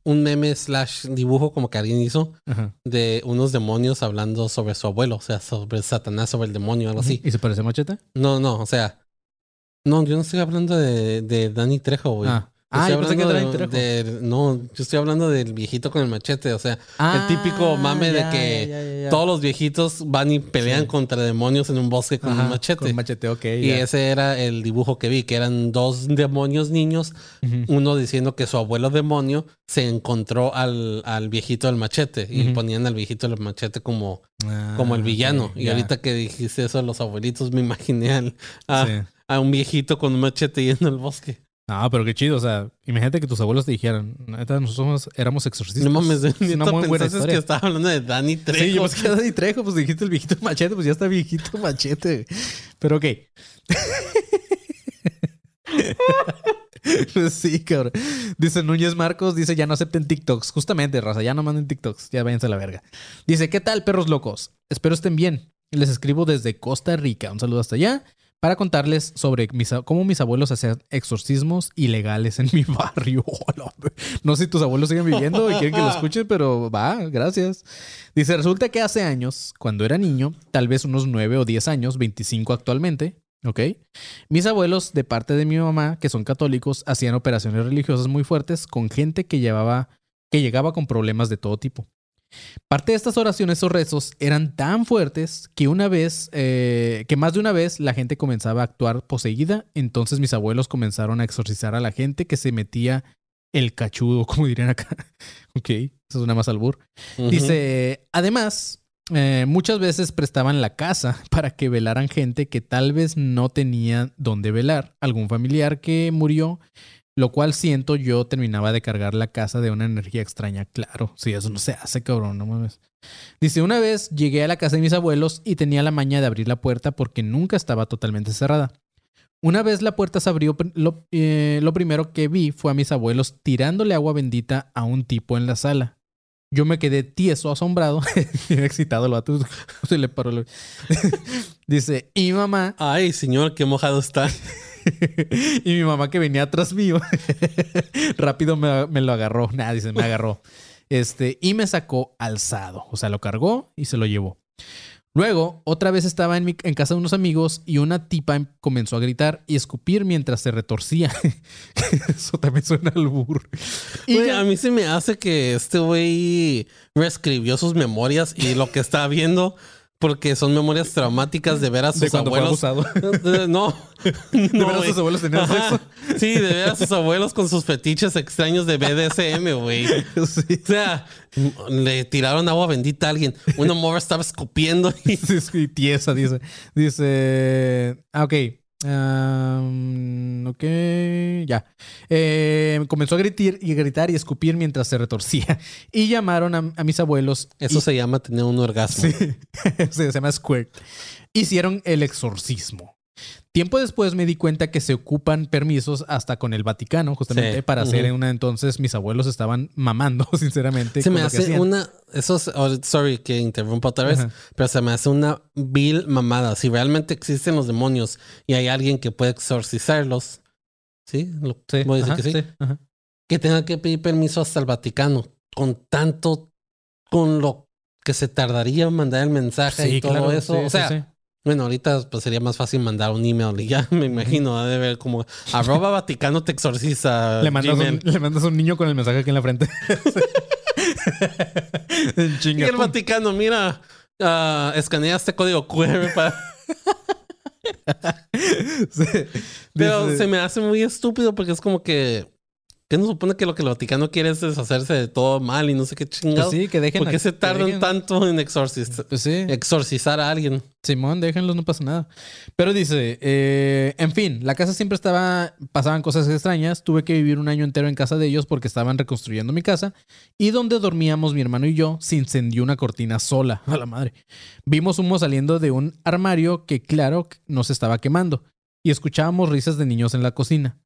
un meme slash dibujo como que alguien hizo Ajá. de unos demonios hablando sobre su abuelo, o sea, sobre Satanás, sobre el demonio, algo así. ¿Y se parece a machete? No, no, o sea, no, yo no estoy hablando de, de Danny Trejo, güey. Ah. Ah, yo pensé que era del- no, yo estoy hablando del viejito con el machete, o sea, Ah, el típico mame de que ya, ya, ya. todos los viejitos van y pelean Sí. contra demonios en un bosque con Ajá, un machete. Con machete, ok. y ese era el dibujo que vi, que eran dos demonios niños, uno diciendo que su abuelo demonio se encontró al, al viejito del machete y ponían al viejito del machete como, Ah, como el villano. y ahorita que dijiste eso, los abuelitos me imaginé al- a, Sí. a un viejito con un machete yendo al bosque. No, pero qué chido. O sea, imagínate que tus abuelos te dijeran, neta, nosotros éramos exorcistas. No mames, es una muy buena pensaste historia. que estaba hablando de Danny Trejo. Sí, yo pensé que era Danny Trejo, pues dijiste el viejito machete, pues ya está viejito machete. Pero ok. [LAUGHS] sí, cabrón. Dice Núñez Marcos, dice ya no acepten TikToks. Justamente, raza, ya no manden TikToks. Ya váyanse a la verga. Dice, ¿qué tal, perros locos? Espero estén bien. Les escribo desde Costa Rica. Un saludo hasta allá. Para contarles sobre mis, cómo mis abuelos hacían exorcismos ilegales en mi [LAUGHS] barrio. No sé si tus abuelos siguen viviendo y quieren que lo escuchen, pero va, gracias. Dice, resulta que hace años, cuando era niño, tal vez unos 9 o 10 años, 25 actualmente, ¿ok? Mis abuelos, de parte de mi mamá, que son católicos, hacían operaciones religiosas muy fuertes con gente que llevaba, que llegaba con problemas de todo tipo. Parte de estas oraciones o rezos eran tan fuertes que una vez, eh, que más de una vez la gente comenzaba a actuar poseída, entonces mis abuelos comenzaron a exorcizar a la gente que se metía el cachudo, [LAUGHS] como dirían acá. ok, eso es una más albur. Ujú. Dice, además, eh, muchas veces prestaban la casa [LAUGHS] para que velaran gente que tal vez no tenía dónde velar, algún familiar que murió, lo cual siento yo terminaba de cargar la casa de una energía extraña. Claro, si eso no se hace, cabrón, no mames. Dice, una vez llegué a la casa de mis abuelos y tenía la maña de abrir la puerta porque nunca estaba totalmente cerrada. Una vez la puerta se abrió, lo, eh, lo primero que vi fue a mis abuelos tirándole agua bendita a un tipo en la sala. Yo me quedé tieso, asombrado, [LAUGHS] excitado el vato. [LAUGHS] Se le paró. [LAUGHS] Dice, y mamá, Ay, señor, qué mojado está. [LAUGHS] y mi mamá que venía atrás mío, [LAUGHS] rápido me, me lo agarró. Nada, dice, me agarró. Este, y me sacó alzado. O sea, lo cargó y se lo llevó. Luego, otra vez estaba en, mi- en casa de unos amigos y una tipa em- comenzó a gritar y escupir mientras se retorcía. [LAUGHS] Eso también suena al burro. Y ya- a mí se me hace que este güey reescribió sus memorias y lo que está viendo, porque son memorias traumáticas de ver a sus de cuando abuelos. fue abusado. [LAUGHS] No, [LAUGHS] De no, ver a sus abuelos Ajá. sexo. Sí, de ver a sus abuelos con sus fetiches extraños de BDSM, güey. [LAUGHS] Sí. O sea, le tiraron agua bendita a alguien. Una morra estaba escupiendo y sí, tiesa, dice. Dice. Ah, ok. Ok, ya. Eh, comenzó a gritar y gritar y escupir mientras se retorcía. [LAUGHS] Y llamaron a, a mis abuelos. eso y- se llama tener un orgasmo. [LAUGHS] Sí, [LAUGHS] se llama Squirt. Hicieron el exorcismo. Tiempo después me di cuenta que se ocupan permisos hasta con el Vaticano, justamente Sí, para hacer una entonces mis abuelos estaban mamando, [LAUGHS] sinceramente. Se me hace una. Eso es. oh, sorry que interrumpa otra vez. Pero se me hace una vil mamada. Si realmente existen los demonios y hay alguien que puede exorcizarlos. ¿Sí? Lo, Sí, voy a decir ajá, que sí. Que tenga que pedir permiso hasta el Vaticano. Con tanto. Con lo que se tardaría en mandar el mensaje y todo claro, eso. o sea. Bueno, ahorita pues sería más fácil mandar un email y ya [LAUGHS] me imagino, ha de ver como arroba [LAUGHS] Vaticano te exorciza. Le mandas, un, le mandas un niño con el mensaje aquí en la frente. [LAUGHS] En Y el pum. Vaticano, mira, ah, escanea este código QR para. Sí. Pero Dice- se me hace muy estúpido porque es como que. ¿Qué nos supone que lo que el Vaticano quiere es deshacerse de todo mal y no sé qué Pues chingados? sí, que dejen. ¿Por qué se tardan dejen- tanto en exorciz- Pues sí. exorcizar a alguien? Simón, déjenlos, no pasa nada. Pero dice, eh, en fin, la casa siempre estaba, pasaban cosas extrañas. Tuve que vivir un año entero en casa de ellos porque estaban reconstruyendo mi casa. Y donde dormíamos mi hermano y yo, se incendió una cortina sola. [LAUGHS] A la madre. Vimos humo saliendo de un armario que, claro, nos estaba quemando. Y escuchábamos risas de niños en la cocina.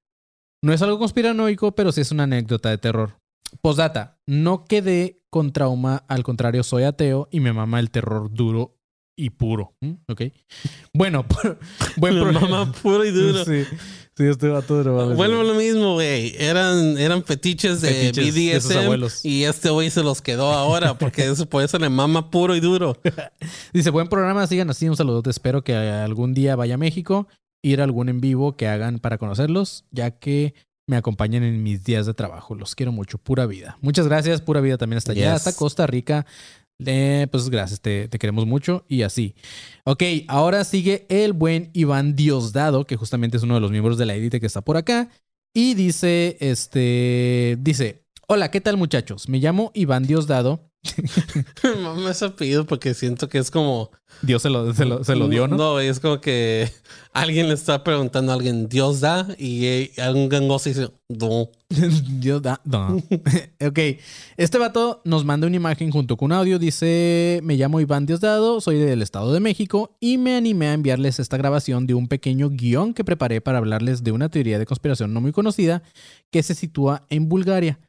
No es algo conspiranoico, pero sí es una anécdota de terror. Postdata, no quedé con trauma, al contrario, soy ateo y me mama el terror duro y puro. ¿Mm? Ok. Bueno, [LAUGHS] buen pro- mamá [LAUGHS] puro y duro. Sí, sí, este vato drogado. Vuelvo a lo mismo, güey. Eran, eran fetiches de Fetiches de sus abuelos. y este güey se los quedó ahora porque [LAUGHS] eso, por eso le mama puro y duro. Dice, buen programa, sigan así, un saludo. Espero que algún día vaya a México, ir a algún en vivo que hagan para conocerlos, ya que me acompañan en mis días de trabajo. Los quiero mucho, pura vida. Muchas gracias, pura vida también hasta allá, Yes. hasta Costa Rica. Eh, pues gracias, te, te queremos mucho y así. Ok, ahora sigue el buen Iván Diosdado, que justamente es uno de los miembros de la élite que está por acá. Y dice, este, dice, hola, ¿qué tal muchachos? Me llamo Iván Diosdado. Me mama ese apellido porque siento que es como. Dios se lo, se lo, se lo dio, ¿no? No, es como que alguien le está preguntando a alguien, Dios da, y eh, algún gangoso dice, no. [LAUGHS] Dios da. No. [LAUGHS] ok. Este vato nos manda una imagen junto con un audio. Dice: Me llamo Iván Diosdado, soy del Estado de México y me animé a enviarles esta grabación de un pequeño guion que preparé para hablarles de una teoría de conspiración no muy conocida que se sitúa en Bulgaria.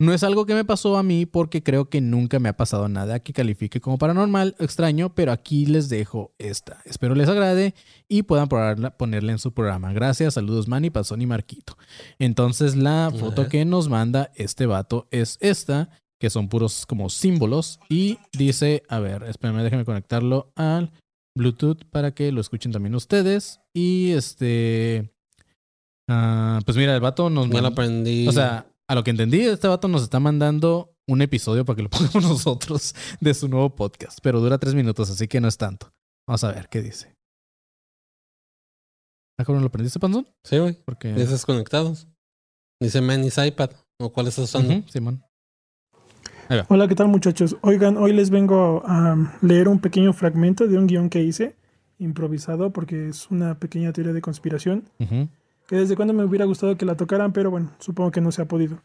No es algo que me pasó a mí porque creo que nunca me ha pasado nada que califique como paranormal extraño, pero aquí les dejo esta. Espero les agrade y puedan probarla- ponerla en su programa. Gracias, saludos Manny, Pasón y Marquito. Entonces la foto que nos manda este vato es esta, que son puros como símbolos y dice, a ver, espérenme, déjenme conectarlo al Bluetooth para que lo escuchen también ustedes. Y este... ah, pues mira, el vato nos Ya lo aprendí. o sea, a lo que entendí, este vato nos está mandando un episodio para que lo [LAUGHS] pongamos nosotros de su nuevo podcast, pero dura tres minutos, así que no es tanto. Vamos a ver qué dice. ¿Ah, cabrón, lo aprendiste, Panzón? sí, güey. Porque... Dices conectados. Dice Manny's iPad. ¿O cuál estás usando? Ujú, Simón. Hola, ¿qué tal muchachos? Oigan, hoy les vengo a leer un pequeño fragmento de un guion que hice, improvisado, porque es una pequeña teoría de conspiración, Ujú. Que desde cuando me hubiera gustado que la tocaran, pero bueno, supongo que no se ha podido.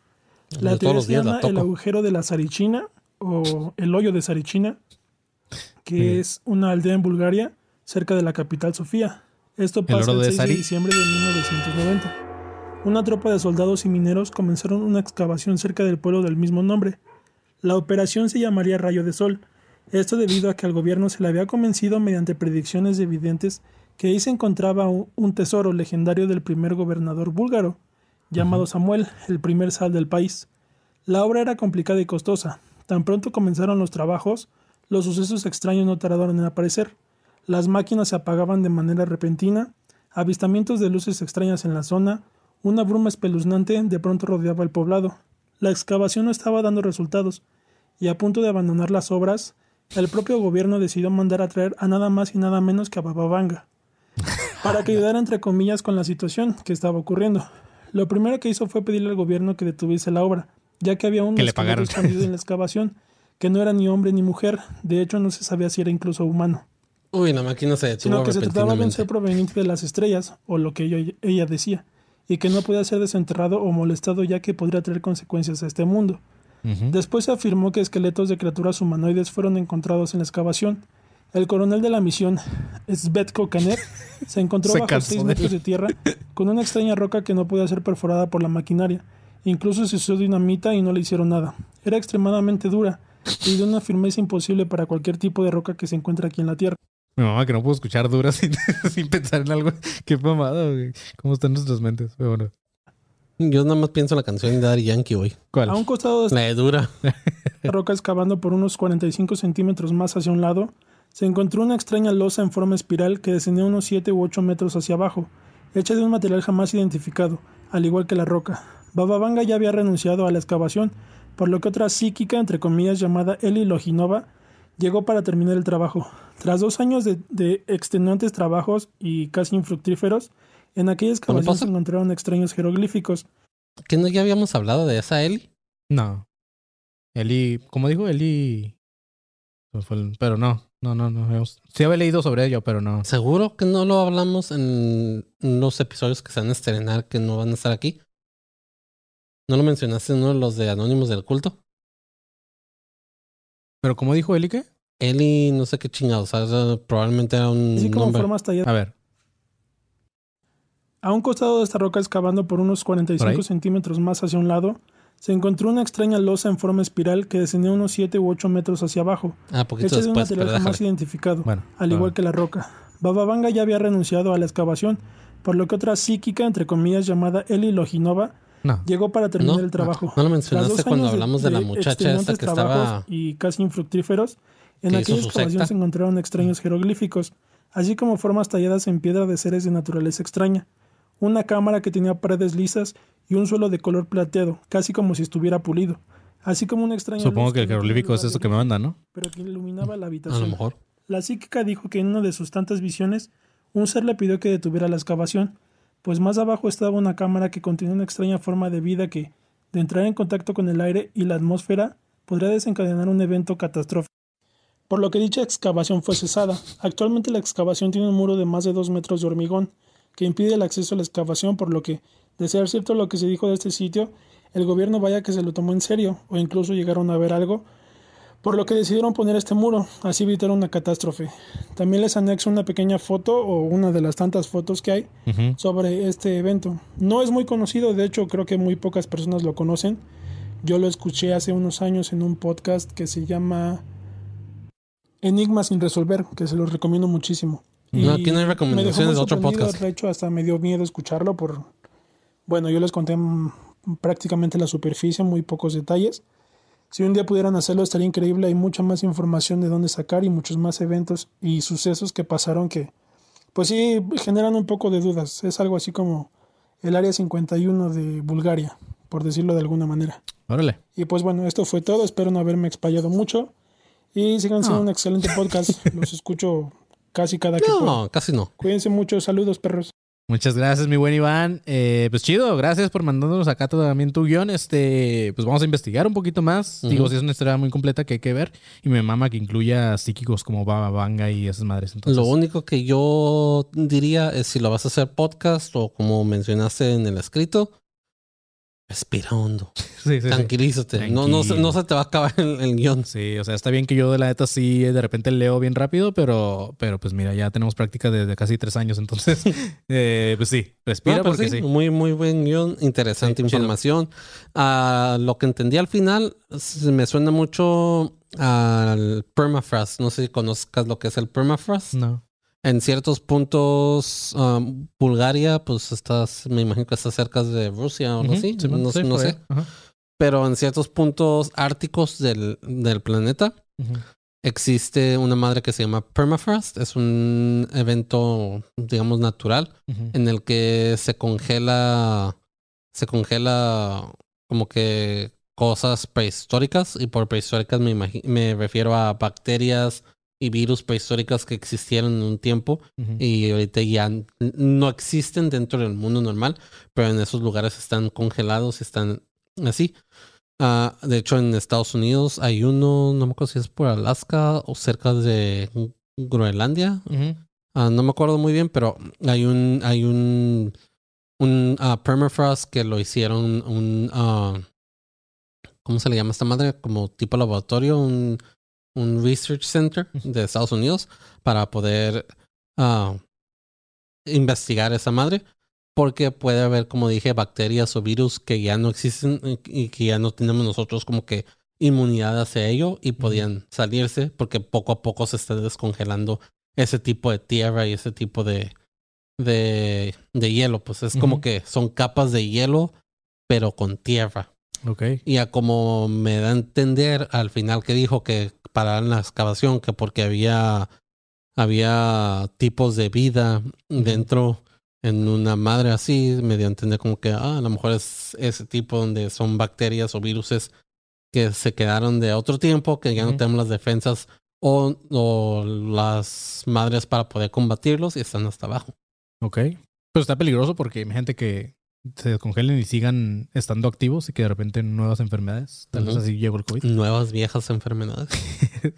La todos teoría se llama el agujero de la Sarichina, o el hoyo de Sarichina, que Ujú. es una aldea en Bulgaria, cerca de la capital Sofía. Esto pasa el de 6 de diciembre de 1990. Una tropa de soldados y mineros comenzaron una excavación cerca del pueblo del mismo nombre. La operación se llamaría Rayo de Sol. Esto debido a que al gobierno se le había convencido mediante predicciones evidentes que ahí se encontraba un, un tesoro legendario del primer gobernador búlgaro, llamado Samuel, el primer sal del país. La obra era complicada y costosa. Tan pronto comenzaron los trabajos, los sucesos extraños no tardaron en aparecer. Las máquinas se apagaban de manera repentina, avistamientos de luces extrañas en la zona, una bruma espeluznante de pronto rodeaba el poblado. La excavación no estaba dando resultados, y a punto de abandonar las obras, el propio gobierno decidió mandar a traer a nada más y nada menos que a Baba Vanga, para que ayudara entre comillas con la situación que estaba ocurriendo. Lo primero que hizo fue pedirle al gobierno que detuviese la obra, ya que había un Que le en la excavación, que no era ni hombre ni mujer, de hecho no se sabía si era incluso humano. Uy, la máquina se detuvo sino que se trataba de un ser proveniente de las estrellas, o lo que ella, ella decía, y que no podía ser desenterrado o molestado ya que podría traer consecuencias a este mundo. Después se afirmó que esqueletos de criaturas humanoides fueron encontrados en la excavación, El coronel de la misión, Svetko Kanev, se encontró Se bajo cansó 6 de metros de tierra con una extraña roca que no podía ser perforada por la maquinaria. Incluso se usó dinamita y no le hicieron nada. Era extremadamente dura y de una firmeza imposible para cualquier tipo de roca que se encuentra aquí en la tierra. Mi mamá que no puedo escuchar duras [LAUGHS] sin, sin pensar en algo. Qué mamada, güey. ¿Cómo están nuestras mentes? Pero bueno. Yo nada más pienso en la canción de Daddy Yankee hoy. ¿Cuál? A un costado de La de dura. esta roca excavando por unos 45 centímetros más hacia un lado, se encontró una extraña losa en forma espiral que descendía unos 7 u 8 metros hacia abajo, hecha de un material jamás identificado, al igual que la roca. Baba Vanga ya había renunciado a la excavación, por lo que otra psíquica, entre comillas, llamada Eli Loginova, llegó para terminar el trabajo. Tras dos años de, de extenuantes trabajos y casi infructíferos, en aquella excavación se encontraron extraños jeroglíficos. ¿Que no ya habíamos hablado de esa Eli? No. Eli, ¿cómo dijo? Eli. Pero no, no, no, no. Sí había leído sobre ello, pero no. ¿Seguro que no lo hablamos en los episodios que se van a estrenar que no van a estar aquí? ¿No lo mencionaste en uno de los de Anónimos del Culto? ¿Pero cómo dijo Eli qué? Eli, no sé qué chingados. o sea, probablemente era un Así como nombre. formas talladas. A ver. A un costado de esta roca excavando por unos ¿Por 45 ahí? centímetros más hacia un lado, se encontró una extraña losa en forma espiral que descendía unos 7 u 8 metros hacia abajo, Ah, hecha de un material jamás identificado, Bueno. al igual que la roca. Baba Vanga ya había renunciado a la excavación, por lo que otra psíquica, entre comillas, llamada Eli Loginova, No. llegó para terminar No, el trabajo. no lo Tras mencionaste cuando hablamos de, la muchacha esta que trabajos estaba... y casi infructíferos, en aquella excavación secta. se encontraron extraños jeroglíficos, así como formas talladas en piedra de seres de naturaleza extraña. Una cámara que tenía paredes lisas y un suelo de color plateado, casi como si estuviera pulido, así como una extraña Supongo luz que el jeroglífico es eso que me mandan, ¿no? pero que iluminaba la A habitación. lo mejor. La psíquica dijo que en una de sus tantas visiones, un ser le pidió que detuviera la excavación, pues más abajo estaba una cámara que contenía una extraña forma de vida que, de entrar en contacto con el aire y la atmósfera, podría desencadenar un evento catastrófico. Por lo que dicha excavación fue cesada. Actualmente la excavación tiene un muro de más de dos metros de hormigón, que impide el acceso a la excavación, por lo que, de ser cierto lo que se dijo de este sitio, el gobierno vaya que se lo tomó en serio, o incluso llegaron a ver algo, por lo que decidieron poner este muro, así evitar una catástrofe. También les anexo una pequeña foto o una de las tantas fotos que hay sobre este evento. No es muy conocido, de hecho creo que muy pocas personas lo conocen. Yo lo escuché hace unos años en un podcast que se llama Enigmas sin resolver, que se los recomiendo muchísimo. No, aquí no hay me recomendaciones de otro podcast. De hecho, hasta me dio miedo escucharlo por... Bueno, yo les conté prácticamente la superficie, muy pocos detalles. Si un día pudieran hacerlo estaría increíble. Hay mucha más información de dónde sacar y muchos más eventos y sucesos que pasaron que, pues sí, generan un poco de dudas. Es algo así como el Área 51 de Bulgaria, por decirlo de alguna manera. Órale. Y pues bueno, esto fue todo. Espero no haberme explayado mucho. Y sigan siendo un excelente podcast. [LAUGHS] Los escucho casi cada que. No, casi no. Cuídense mucho. Saludos, perros. Muchas gracias, mi buen Iván. Eh, pues chido, gracias por mandándonos acá también tu guion. Este, pues vamos a investigar un poquito más. Digo, si es una historia muy completa que hay que ver. Y me mama que incluya psíquicos como Baba Vanga y esas madres. Entonces, Lo único que yo diría es si lo vas a hacer podcast o como mencionaste en el escrito, respira hondo. [LAUGHS] sí, sí, sí. Tranquilízate. No, no, se, Tranquilo. no se te va a acabar el, el guion. Sí, o sea, está bien que yo de la neta sí de repente leo bien rápido, pero, pero pues mira, ya tenemos práctica desde casi tres años, entonces, [LAUGHS] eh, pues sí, respira No, porque sí. Muy, muy buen guion, interesante información. Ah, lo que entendí al final me suena mucho al permafrost. No sé si conozcas lo que es el permafrost. No. En ciertos puntos, um, Bulgaria, pues estás, me imagino que está cerca de Rusia o algo así. No sí, no sé. Ajá. Pero en ciertos puntos árticos del, del planeta existe una madre que se llama permafrost. Es un evento, digamos, natural en el que se congela, se congela como que cosas prehistóricas y por prehistóricas me, me refiero a bacterias y virus prehistóricas que existieron en un tiempo y ahorita ya no existen dentro del mundo normal, pero en esos lugares están congelados y están así. Ah, de hecho, en Estados Unidos hay uno, no me acuerdo si es por Alaska o cerca de Groenlandia. Ah, no me acuerdo muy bien, pero hay un hay un un ah, permafrost que lo hicieron un ¿cómo se le llama esta madre? Como tipo laboratorio, un un research center de Estados Unidos para poder ah, investigar esa madre. Porque puede haber, como dije, bacterias o virus que ya no existen y- que ya no tenemos nosotros como que inmunidad hacia ello y podían salirse porque poco a poco se está descongelando ese tipo de tierra y ese tipo de, de, de hielo. Pues es como que son capas de hielo, pero con tierra. Ok. Y a como me da a entender al final que dijo que pararan la excavación, que porque había, había tipos de vida dentro en una madre así, me dio a entender como que ah, a lo mejor es ese tipo donde son bacterias o viruses que se quedaron de otro tiempo, que ya no tenemos las defensas o, o las madres para poder combatirlos y están hasta abajo. Ok. Pero está peligroso porque hay gente que se descongelen y sigan estando activos y que de repente nuevas enfermedades. Tal vez así llegó el COVID. Nuevas viejas enfermedades. [LAUGHS]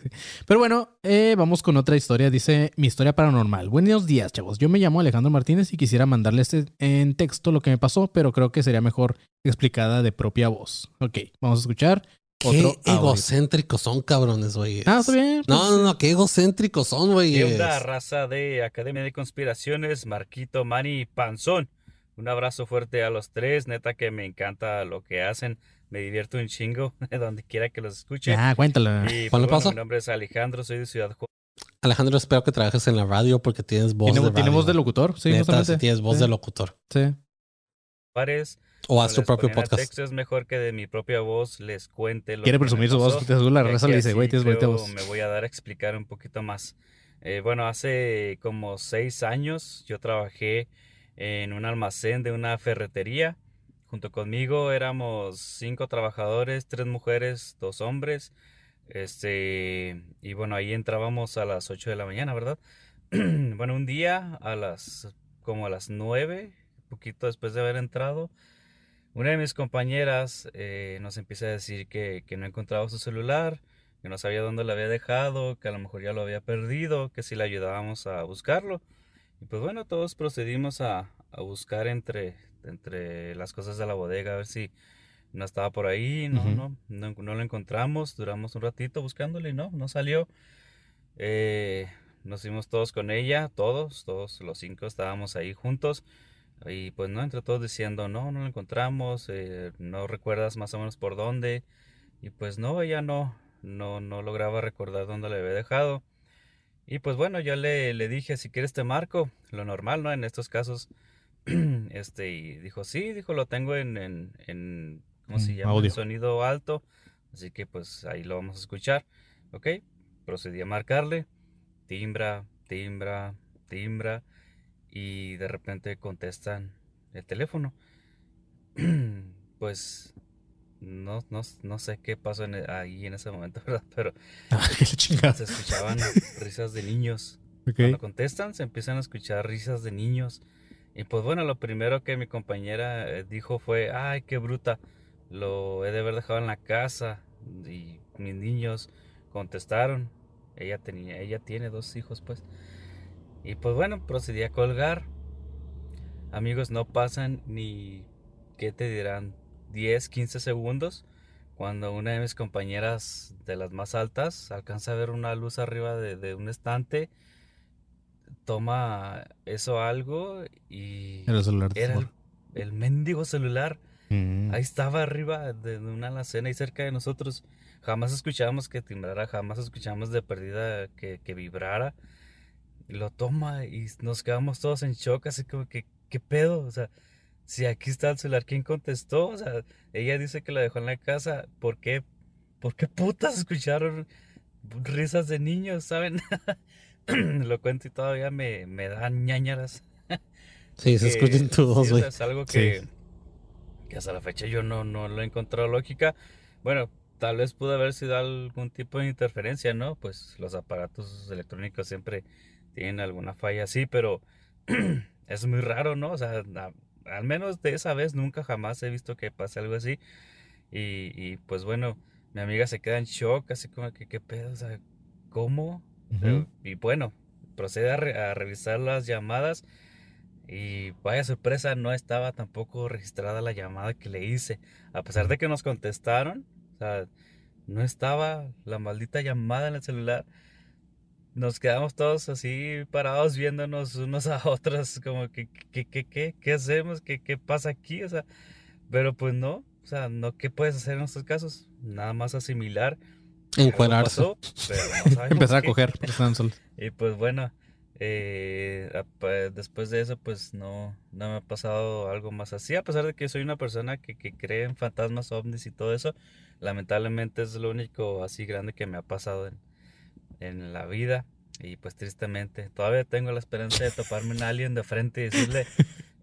Pero bueno, eh, vamos con otra historia. Dice mi historia paranormal. Buenos días, chavos. Yo me llamo Alejandro Martínez y quisiera mandarles en texto lo que me pasó, pero creo que sería mejor explicada de propia voz. Ok, vamos a escuchar Qué otro egocéntricos son, cabrones, güey. Ah, está bien. pues, No, no, no, qué egocéntricos son, güey. ¿Qué onda, raza de Academia de Conspiraciones? Marquito, Manny y Panzón. Un abrazo fuerte a los tres. Neta que me encanta lo que hacen. Me divierto un chingo [LAUGHS] donde quiera que los escuche. Ya, cuéntala. Y pues, ¿Cuál le bueno, mi nombre es Alejandro, soy de Ciudad Juárez. Alejandro, espero que trabajes en la radio porque tienes voz ¿Tiene, de tiene radio. voz de locutor? Sí, Neta, sí tienes voz Sí. de locutor. Sí. O haz tu propio podcast. texto, es mejor que de mi propia voz les cuente lo Quiere que presumir su voz. la raza le dice, güey, tienes bonita voz. Me voy a dar a explicar un poquito más. Eh, bueno, hace como seis años yo trabajé en un almacén de una ferretería. Junto conmigo éramos cinco trabajadores, tres mujeres, dos hombres. Este, y bueno, ahí entrábamos a las 8 de la mañana, ¿verdad? [CLEARS THROAT] bueno, un día a las, como a las 9, poquito después de haber entrado, una de mis compañeras eh, nos empieza a decir que, que no encontraba su celular, que no sabía dónde lo había dejado, que a lo mejor ya lo había perdido, que si le ayudábamos a buscarlo. Y pues bueno, todos procedimos a, a buscar entre, entre las cosas de la bodega, a ver si no estaba por ahí, no, Ujú. no, no, no lo encontramos, duramos un ratito buscándolo y no, no salió. Eh, nos fuimos todos con ella, todos, todos los cinco estábamos ahí juntos. Y pues no, entre todos diciendo, no, no lo encontramos, eh, no recuerdas más o menos por dónde. Y pues no, ella no, no, no lograba recordar dónde le había dejado. Y pues bueno, yo le, le dije, si quieres te marco, lo normal, ¿no? En estos casos. [CLEARS THROAT] Este, y dijo, sí, dijo, lo tengo en, en, en ¿cómo se Mm, llama? audio. En sonido alto. Así que pues ahí lo vamos a escuchar. Ok, procedí a marcarle. Timbra, timbra, timbra. Y de repente contestan el teléfono. [CLEARS THROAT] Pues no, no, no sé qué pasó en e- ahí en ese momento, [LAUGHS] ¿verdad? Pero se escuchaban risas de niños. Cuando contestan se empiezan a escuchar risas de niños. Y pues bueno, lo primero que mi compañera eh, dijo fue, ay, qué bruta, lo he de haber dejado en la casa. Y mis niños contestaron, ella tenía, ella tiene dos hijos pues. Y pues bueno, procedí a colgar. Amigos, no pasan ni, ¿qué te dirán? 10, 15 segundos. Cuando una de mis compañeras de las más altas alcanza a ver una luz arriba de, de un estante, toma eso algo y Era el celular era el, el mendigo celular. Mm. Ahí estaba arriba de una alacena y cerca de nosotros. Jamás escuchábamos que timbrara, jamás escuchamos de perdida que, que vibrara. Lo toma y nos quedamos todos en shock, así como que, ¿qué pedo? O sea, si aquí está el celular, ¿quién contestó? O sea, ella dice que la dejó en la casa. ¿Por qué? ¿Por qué putas escucharon risas de niños, saben? [CLEARS THROAT] Lo cuento y todavía me, me dan ñañaras. [LAUGHS] Sí, se que escucha en tu sí, voz, o güey. sea, es algo que, que hasta la fecha yo no, no lo he encontrado lógica. Bueno, tal vez pudo haber sido algún tipo de interferencia, ¿no? Pues los aparatos electrónicos siempre tienen alguna falla así, pero [CLEARS THROAT] es muy raro, ¿no? O sea, al menos de esa vez nunca jamás he visto que pase algo así. Y, y, pues bueno, mi amiga se queda en shock, así como que, ¿qué pedo? O sea, ¿cómo? Y bueno, procede a, re- a revisar las llamadas y vaya sorpresa, no estaba tampoco registrada la llamada que le hice. A pesar de que nos contestaron, o sea, no estaba la maldita llamada en el celular. Nos quedamos todos así parados viéndonos unos a otros, como que, ¿qué, qué, qué, qué hacemos? ¿Qué, ¿Qué pasa aquí? O sea, pero pues no, o sea, no, ¿qué puedes hacer en estos casos? Nada más asimilar. Encuadrarse. no [LAUGHS] Empezar a coger. [LAUGHS] Y pues bueno, eh, pa- después de eso pues no, no me ha pasado algo más así, a pesar de que soy una persona que, que cree en fantasmas, ovnis y todo eso, lamentablemente es lo único así grande que me ha pasado en, en la vida y pues tristemente todavía tengo la esperanza de toparme un alien de frente y decirle,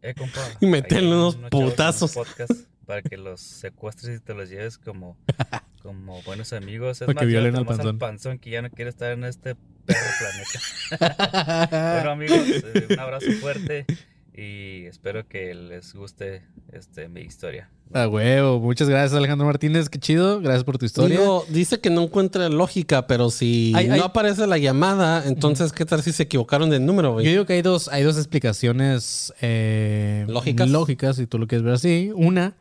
eh compa, [LAUGHS] Y meterle unos putazos. podcast para que los secuestres y te los lleves como, [LAUGHS] como buenos amigos. Es Para que más, violen llévate al panzón. panzón que ya no quiere estar en este perro planeta. [LAUGHS] Bueno amigos, eh, un abrazo fuerte y espero que les guste este mi historia. A huevo. Muchas gracias, Alejandro Martínez. Qué chido. Gracias por tu historia. Digo, dice que no encuentra lógica, pero si Hay- hay- no aparece la llamada, entonces, ¿qué tal si se equivocaron de número, Yo güey? digo que hay dos, hay dos explicaciones eh, Lógicas. lógicas, si tú lo quieres ver así. Una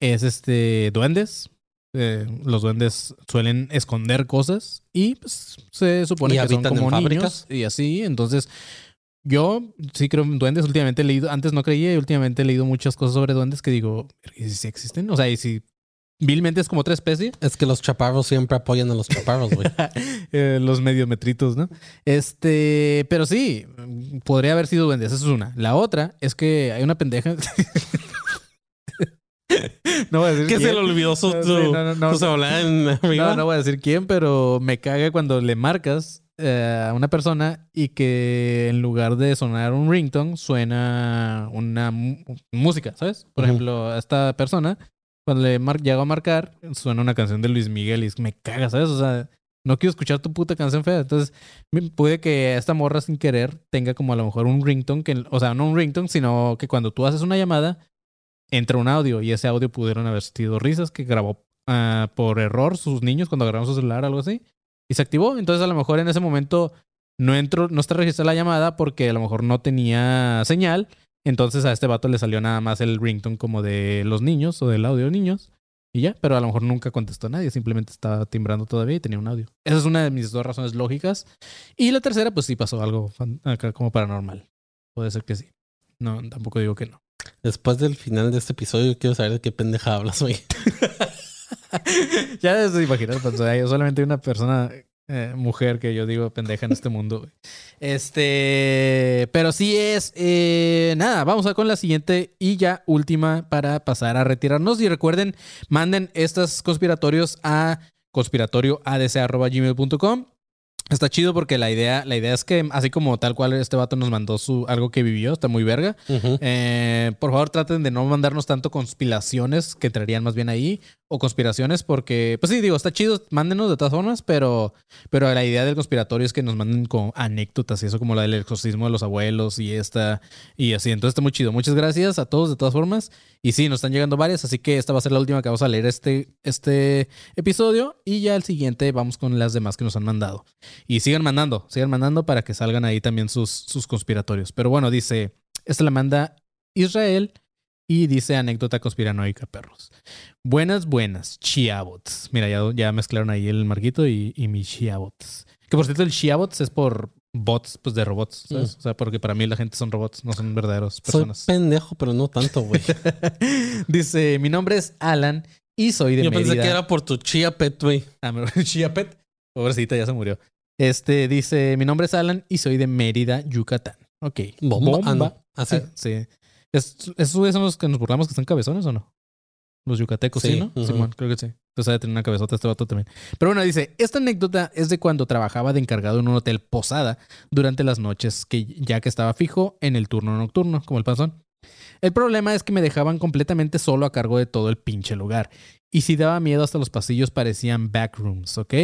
es este duendes. Eh, los duendes suelen esconder cosas y pues, se supone Y que son habitan en como fábricas. niños y así. Entonces, yo sí creo en duendes. Últimamente he leído, antes no creía y últimamente he leído muchas cosas sobre duendes que digo, ¿y si existen? O sea, y si vilmente es como otra especie. Es que los chaparros siempre apoyan a los chaparros, güey. [LAUGHS] Eh, los mediometritos, ¿no? Este, pero sí, podría haber sido duendes, esa es una. La otra es que hay una pendeja. [LAUGHS] no voy a decir ¿Qué se quién. le olvidó su, No, sí, no, no, no. su? No, no voy a decir quién, pero me caga cuando le marcas a una persona y que en lugar de sonar un ringtone suena una música, ¿sabes? Por Ujú. ejemplo, a esta persona, cuando le llego a marcar, suena una canción de Luis Miguel y es- me caga, ¿sabes? O sea, no quiero escuchar tu puta canción fea. Entonces, puede que esta morra sin querer tenga como a lo mejor un ringtone, que, o sea, no un ringtone, sino que cuando tú haces una llamada, entra un audio y ese audio pudieron haber sido risas que grabó ah, por error sus niños cuando agarraron su celular algo así y se activó. Entonces a lo mejor en ese momento no entró, no está registrada la llamada porque a lo mejor no tenía señal. Entonces a este vato le salió nada más el ringtone como de los niños o del audio de niños. Y ya, pero a lo mejor nunca contestó a nadie, simplemente estaba timbrando todavía y tenía un audio. Esa es una de mis dos razones lógicas. Y la tercera, pues sí pasó algo acá como paranormal. Puede ser que sí. No, tampoco digo que no. Después del final de este episodio, quiero saber de qué pendeja hablas, güey. [LAUGHS] [LAUGHS] ya se imaginas, pues, yo solamente una persona, eh, mujer que yo digo pendeja en este mundo. Este, pero sí es, eh, nada, vamos a con la siguiente y ya última para pasar a retirarnos. Y recuerden, manden estos conspiratorios a conspiratorioadc.gmail.com. Está chido porque la idea, la idea es que, así como tal cual este vato nos mandó su algo que vivió, está muy verga. Eh, por favor, traten de no mandarnos tanto conspiraciones que entrarían más bien ahí. O conspiraciones, porque, pues sí, digo, está chido, mándenos de todas formas, pero, pero la idea del conspiratorio es que nos manden como anécdotas y eso, como la del exorcismo de los abuelos y esta, y así. Entonces está muy chido. Muchas gracias a todos de todas formas. Y sí, nos están llegando varias, así que esta va a ser la última que vamos a leer este, este episodio. Y ya el siguiente vamos con las demás que nos han mandado. Y sigan mandando, sigan mandando para que salgan ahí también sus, sus conspiratorios. Pero bueno, dice, esta la manda Israel y dice anécdota conspiranoica, perros. Buenas, buenas, chiabots. Mira, ya, ya mezclaron ahí el marquito y, y mi chiabots. Que por cierto, el chiabots es por bots, pues de robots, ¿sabes? O sea, porque para mí la gente son robots, no son verdaderos Soy personas. pendejo, pero no tanto, güey. [LAUGHS] dice, mi nombre es Alan y soy de Yo Mérida. pensé que era por tu chia pet, güey. Ah, me- [LAUGHS] Chia Pet. Pobrecita, ya se murió. Este dice: Mi nombre es Alan y soy de Mérida, Yucatán. Ok. Bomba. Ah, no. Así. Ah, sí. ¿Es, ¿Esos güeyes son los que nos burlamos que están cabezones o no? Los yucatecos, sí, Sí, ¿no? Simón, creo que sí. Entonces ha tener una cabezota este vato también. Pero bueno, dice, esta anécdota es de cuando trabajaba de encargado en un hotel posada durante las noches, que ya que estaba fijo en el turno nocturno, como el panzón. El problema es que me dejaban completamente solo a cargo de todo el pinche lugar. Y si daba miedo hasta los pasillos parecían backrooms, ¿ok?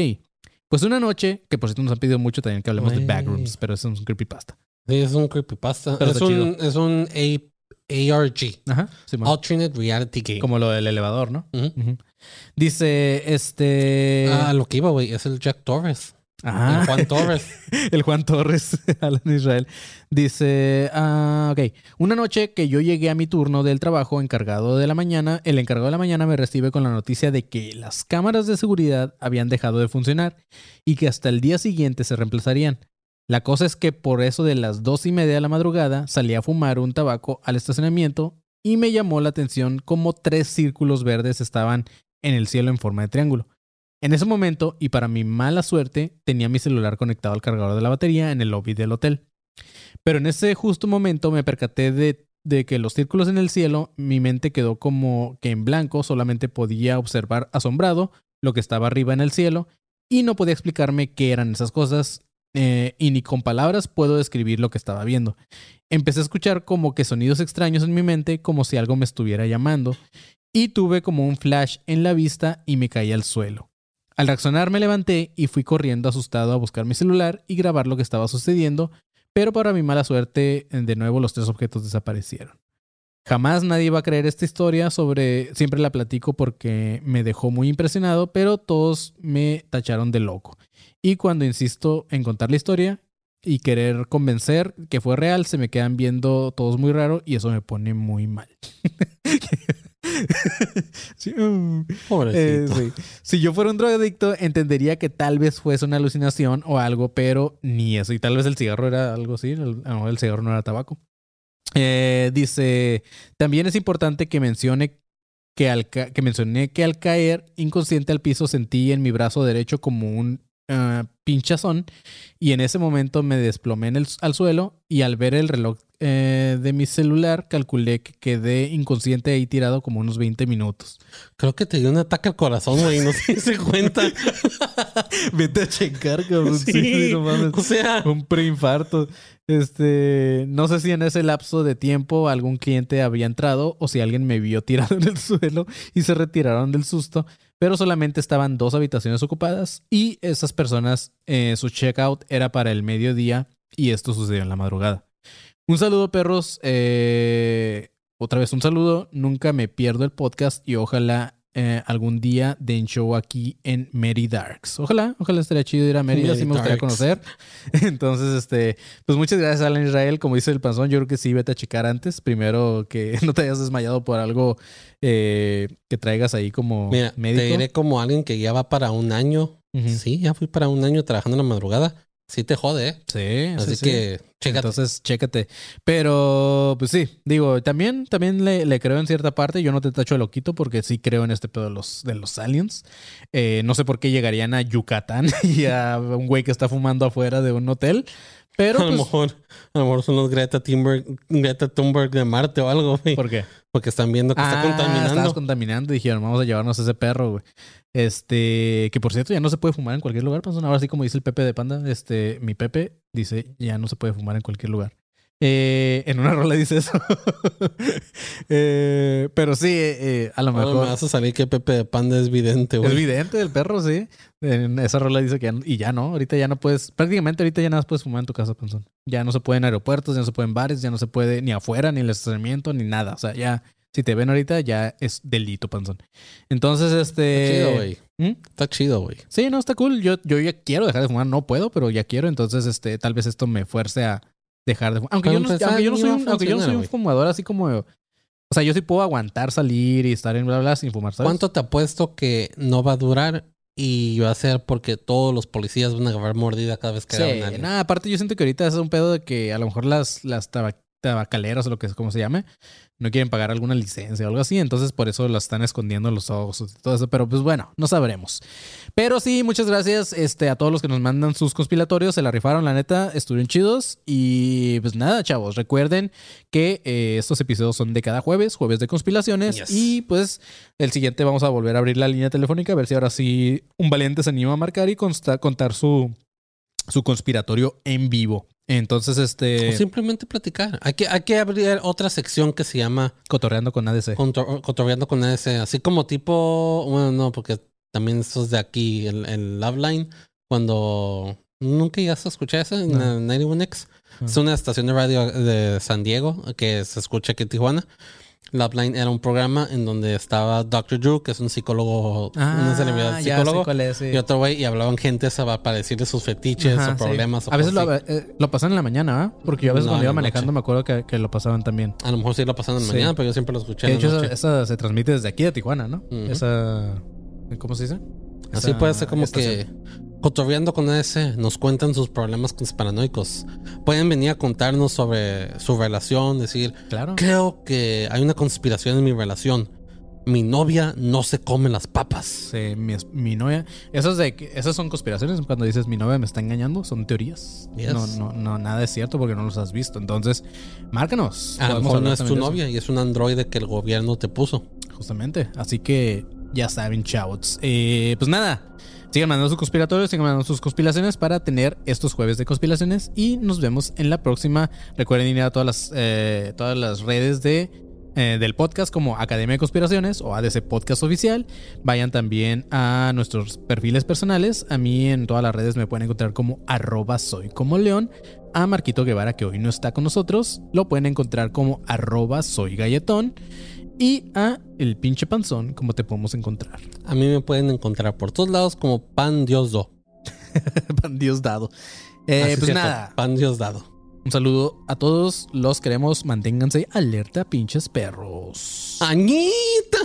Pues una noche, que por cierto nos han pedido mucho también que hablemos de backrooms, pero eso es un creepypasta. Sí, es un creepypasta. Pero es, un, es un A- ARG. Ajá. Alternate Reality Game. Como lo del elevador, ¿no? Dice, este... Ah, lo que iba, güey, es el Jack Torres. Ah. El Juan Torres. [LAUGHS] el Juan Torres, [LAUGHS] Alan Israel, dice, ah, ok, una noche que yo llegué a mi turno del trabajo encargado de la mañana, el encargado de la mañana me recibe con la noticia de que las cámaras de seguridad habían dejado de funcionar y que hasta el día siguiente se reemplazarían. La cosa es que por eso de las dos y media de la madrugada salí a fumar un tabaco al estacionamiento y me llamó la atención como tres círculos verdes estaban en el cielo en forma de triángulo. En ese momento, y para mi mala suerte, tenía mi celular conectado al cargador de la batería en el lobby del hotel. Pero en ese justo momento me percaté de, que los círculos en el cielo, mi mente quedó como que en blanco, solamente podía observar asombrado lo que estaba arriba en el cielo y no podía explicarme qué eran esas cosas eh, y ni con palabras puedo describir lo que estaba viendo. Empecé a escuchar como que sonidos extraños en mi mente, como si algo me estuviera llamando, y tuve como un flash en la vista y me caí al suelo. Al reaccionar me levanté y fui corriendo asustado a buscar mi celular y grabar lo que estaba sucediendo, pero para mi mala suerte, de nuevo los tres objetos desaparecieron. Jamás nadie va a creer esta historia sobre, siempre la platico porque me dejó muy impresionado, pero todos me tacharon de loco. Y cuando insisto en contar la historia y querer convencer que fue real, se me quedan viendo todos muy raro y eso me pone muy mal. [LAUGHS] Sí, mm. Eh, sí. Si yo fuera un drogadicto, entendería que tal vez fuese una alucinación o algo, pero ni eso. Y tal vez el cigarro era algo así. el- A lo mejor el cigarro no era tabaco. Eh, dice, también es importante que mencione que al, que mencioné que al caer inconsciente al piso sentí en mi brazo derecho como un ah, pinchazón y en ese momento me desplomé en el- al suelo y al ver el reloj eh, de mi celular calculé que quedé inconsciente ahí tirado como unos 20 minutos. Creo que te dio un ataque al corazón, güey. No se diste cuenta. [LAUGHS] Vete a checar, cabrón. Sí, o sea, Un preinfarto. Este, no sé si en ese lapso de tiempo algún cliente había entrado o si alguien me vio [LAUGHS] tirado en el suelo y se retiraron del susto, pero solamente estaban dos habitaciones ocupadas y esas personas, eh, su checkout era para el mediodía y esto sucedió en la madrugada. Un saludo, perros. eh, otra vez un saludo. Nunca me pierdo el podcast y ojalá eh, algún día den show aquí en Mary Darks. Ojalá, ojalá estaría chido ir a Mérida, Mary sí me gustaría Darks. conocer. [LAUGHS] Entonces, este, pues muchas gracias, Alan Israel. Como dice el panzón, yo creo que sí, vete a checar antes. Primero que [LAUGHS] no te hayas desmayado por algo eh, que traigas ahí como mira, médico. te diré como alguien que ya va para un año. Sí, ya fui para un año trabajando en la madrugada. Sí te jode, ¿eh? Sí, Así sí, sí. que, chécate. Entonces, chécate. Pero, pues sí, digo, también, también le, le creo en cierta parte. Yo no te tacho de loquito porque sí creo en este pedo de los, de los aliens. Eh, no sé por qué llegarían a Yucatán [LAUGHS] y a un güey que está fumando afuera de un hotel. Pero, [LAUGHS] a lo pues, mejor, a lo mejor son los Greta Thunberg, Greta Thunberg de Marte o algo, güey. ¿por qué? Porque están viendo que está Ah, contaminando. Estabas contaminando y dijeron, vamos a llevarnos a ese perro, güey. Este, que por cierto ya no se puede fumar en cualquier lugar, panzón. Ahora sí, como dice el Pepe de Panda, este, mi Pepe dice, ya no se puede fumar en cualquier lugar. Eh, en una [LAUGHS] rola dice eso. [LAUGHS] Eh, pero sí, eh, a lo Ahora mejor me vas a salir que Pepe de Panda es vidente, es güey. evidente el perro, sí. En esa rola dice que ya, y ya no, ahorita ya no puedes, prácticamente ahorita ya nada más puedes fumar en tu casa, panzón. Ya no se puede en aeropuertos, ya no se puede en bares, ya no se puede ni afuera, ni en el estacionamiento, ni nada. O sea, ya, si te ven ahorita, ya es delito, panzón. Entonces, este. Está chido, güey. ¿Mm? Está chido, güey. Sí, no, está cool. Yo, yo ya quiero dejar de fumar, no puedo, pero ya quiero. Entonces, este, tal vez esto me fuerce a dejar de fumar. Aunque, yo no, empezar, aunque yo no ni soy un, aunque yo no soy un fumador así como. O sea, yo sí puedo aguantar salir y estar en bla bla sin fumar, ¿sabes? ¿Cuánto te apuesto que no va a durar y va a ser porque todos los policías van a agarrar mordida cada vez que Sí, hagan algo? nada, aparte yo siento que ahorita es un pedo de que a lo mejor las, las taba- tabacaleras o lo que es como se llame, no quieren pagar alguna licencia o algo así, entonces por eso las están escondiendo los ojos y todo eso, pero pues bueno, no sabremos. Pero sí, muchas gracias este, a todos los que nos mandan sus conspiratorios, se la rifaron, la neta, estuvieron chidos y pues nada, chavos, recuerden que eh, estos episodios son de cada jueves, jueves de conspiraciones Yes. y pues el siguiente vamos a volver a abrir la línea telefónica a ver si ahora sí un valiente se anima a marcar y consta- contar su, su conspiratorio en vivo. Entonces, O este. simplemente platicar. Hay que, hay que abrir otra sección que se llama Cotorreando con ADC. Contor- Cotorreando con ese. Así como tipo. Bueno, no, porque también esos de aquí, el, el Love Line, cuando. Nunca llegaste a escuchar ese en No. la 91X. No. Es una estación de radio de San Diego que se escucha aquí en Tijuana. Loveline era un programa en donde estaba Dr. Drew, que es un psicólogo, una celebridad Ah, psicólogo, es, sí. y otro güey, y hablaban gente para, para decirle sus fetiches Ajá, o sí. problemas. o A veces lo, eh, lo pasan en la mañana, ¿ah? Porque yo a veces No, cuando iba la manejando noche. me acuerdo que, que lo pasaban también. A lo mejor sí lo pasaron en Sí. mañana, pero yo siempre lo escuché de en la hecho, noche. esa, esa se transmite desde aquí de Tijuana, ¿no? Esa. ¿Cómo se dice? Así puede ser como estación. que cotorreando con ese nos cuentan sus problemas conspiranoicos. Pueden venir a contarnos sobre su relación, decir, Claro. creo que hay una conspiración en mi relación. Mi novia no se come las papas. Sí, mi, novia. Esas, de, esas son conspiraciones. Cuando dices mi novia me está engañando, son teorías. Yes. No, no, no, nada es cierto porque no los has visto. Entonces, márcanos. A lo mejor no es tu novia y es un androide que el gobierno te puso. Justamente. Así que ya saben, chavos. Eh, pues nada. Sigan mandando sus conspiratorios, sigan mandando sus conspiraciones para tener estos jueves de conspiraciones. Y nos vemos en la próxima. Recuerden ir a todas las, eh, todas las redes de, eh, del podcast como Academia de Conspiraciones o ADC Podcast Oficial. Vayan también a nuestros perfiles personales. A mí en todas las redes me pueden encontrar como arroba soy como león. A Marquito Guevara, que hoy no está con nosotros, lo pueden encontrar como arroba soy galletón. Y a el pinche panzón, como te podemos encontrar. A mí me pueden encontrar por todos lados como pan Dios do. [LAUGHS] Pan Dios dado. Eh, pues nada, Pan Dios dado. un saludo a todos. Los queremos. Manténganse alerta, pinches perros. ¡Añita!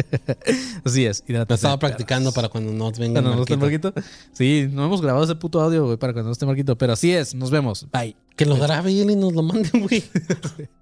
[LAUGHS] Así es. Lo estaba practicando para cuando nos venga Cuando no esté Marquito. Sí, no hemos grabado ese puto audio, güey, para cuando no esté Marquito. Pero así es. Nos vemos. Bye. Que lo grabe él y nos lo mande, güey. [LAUGHS]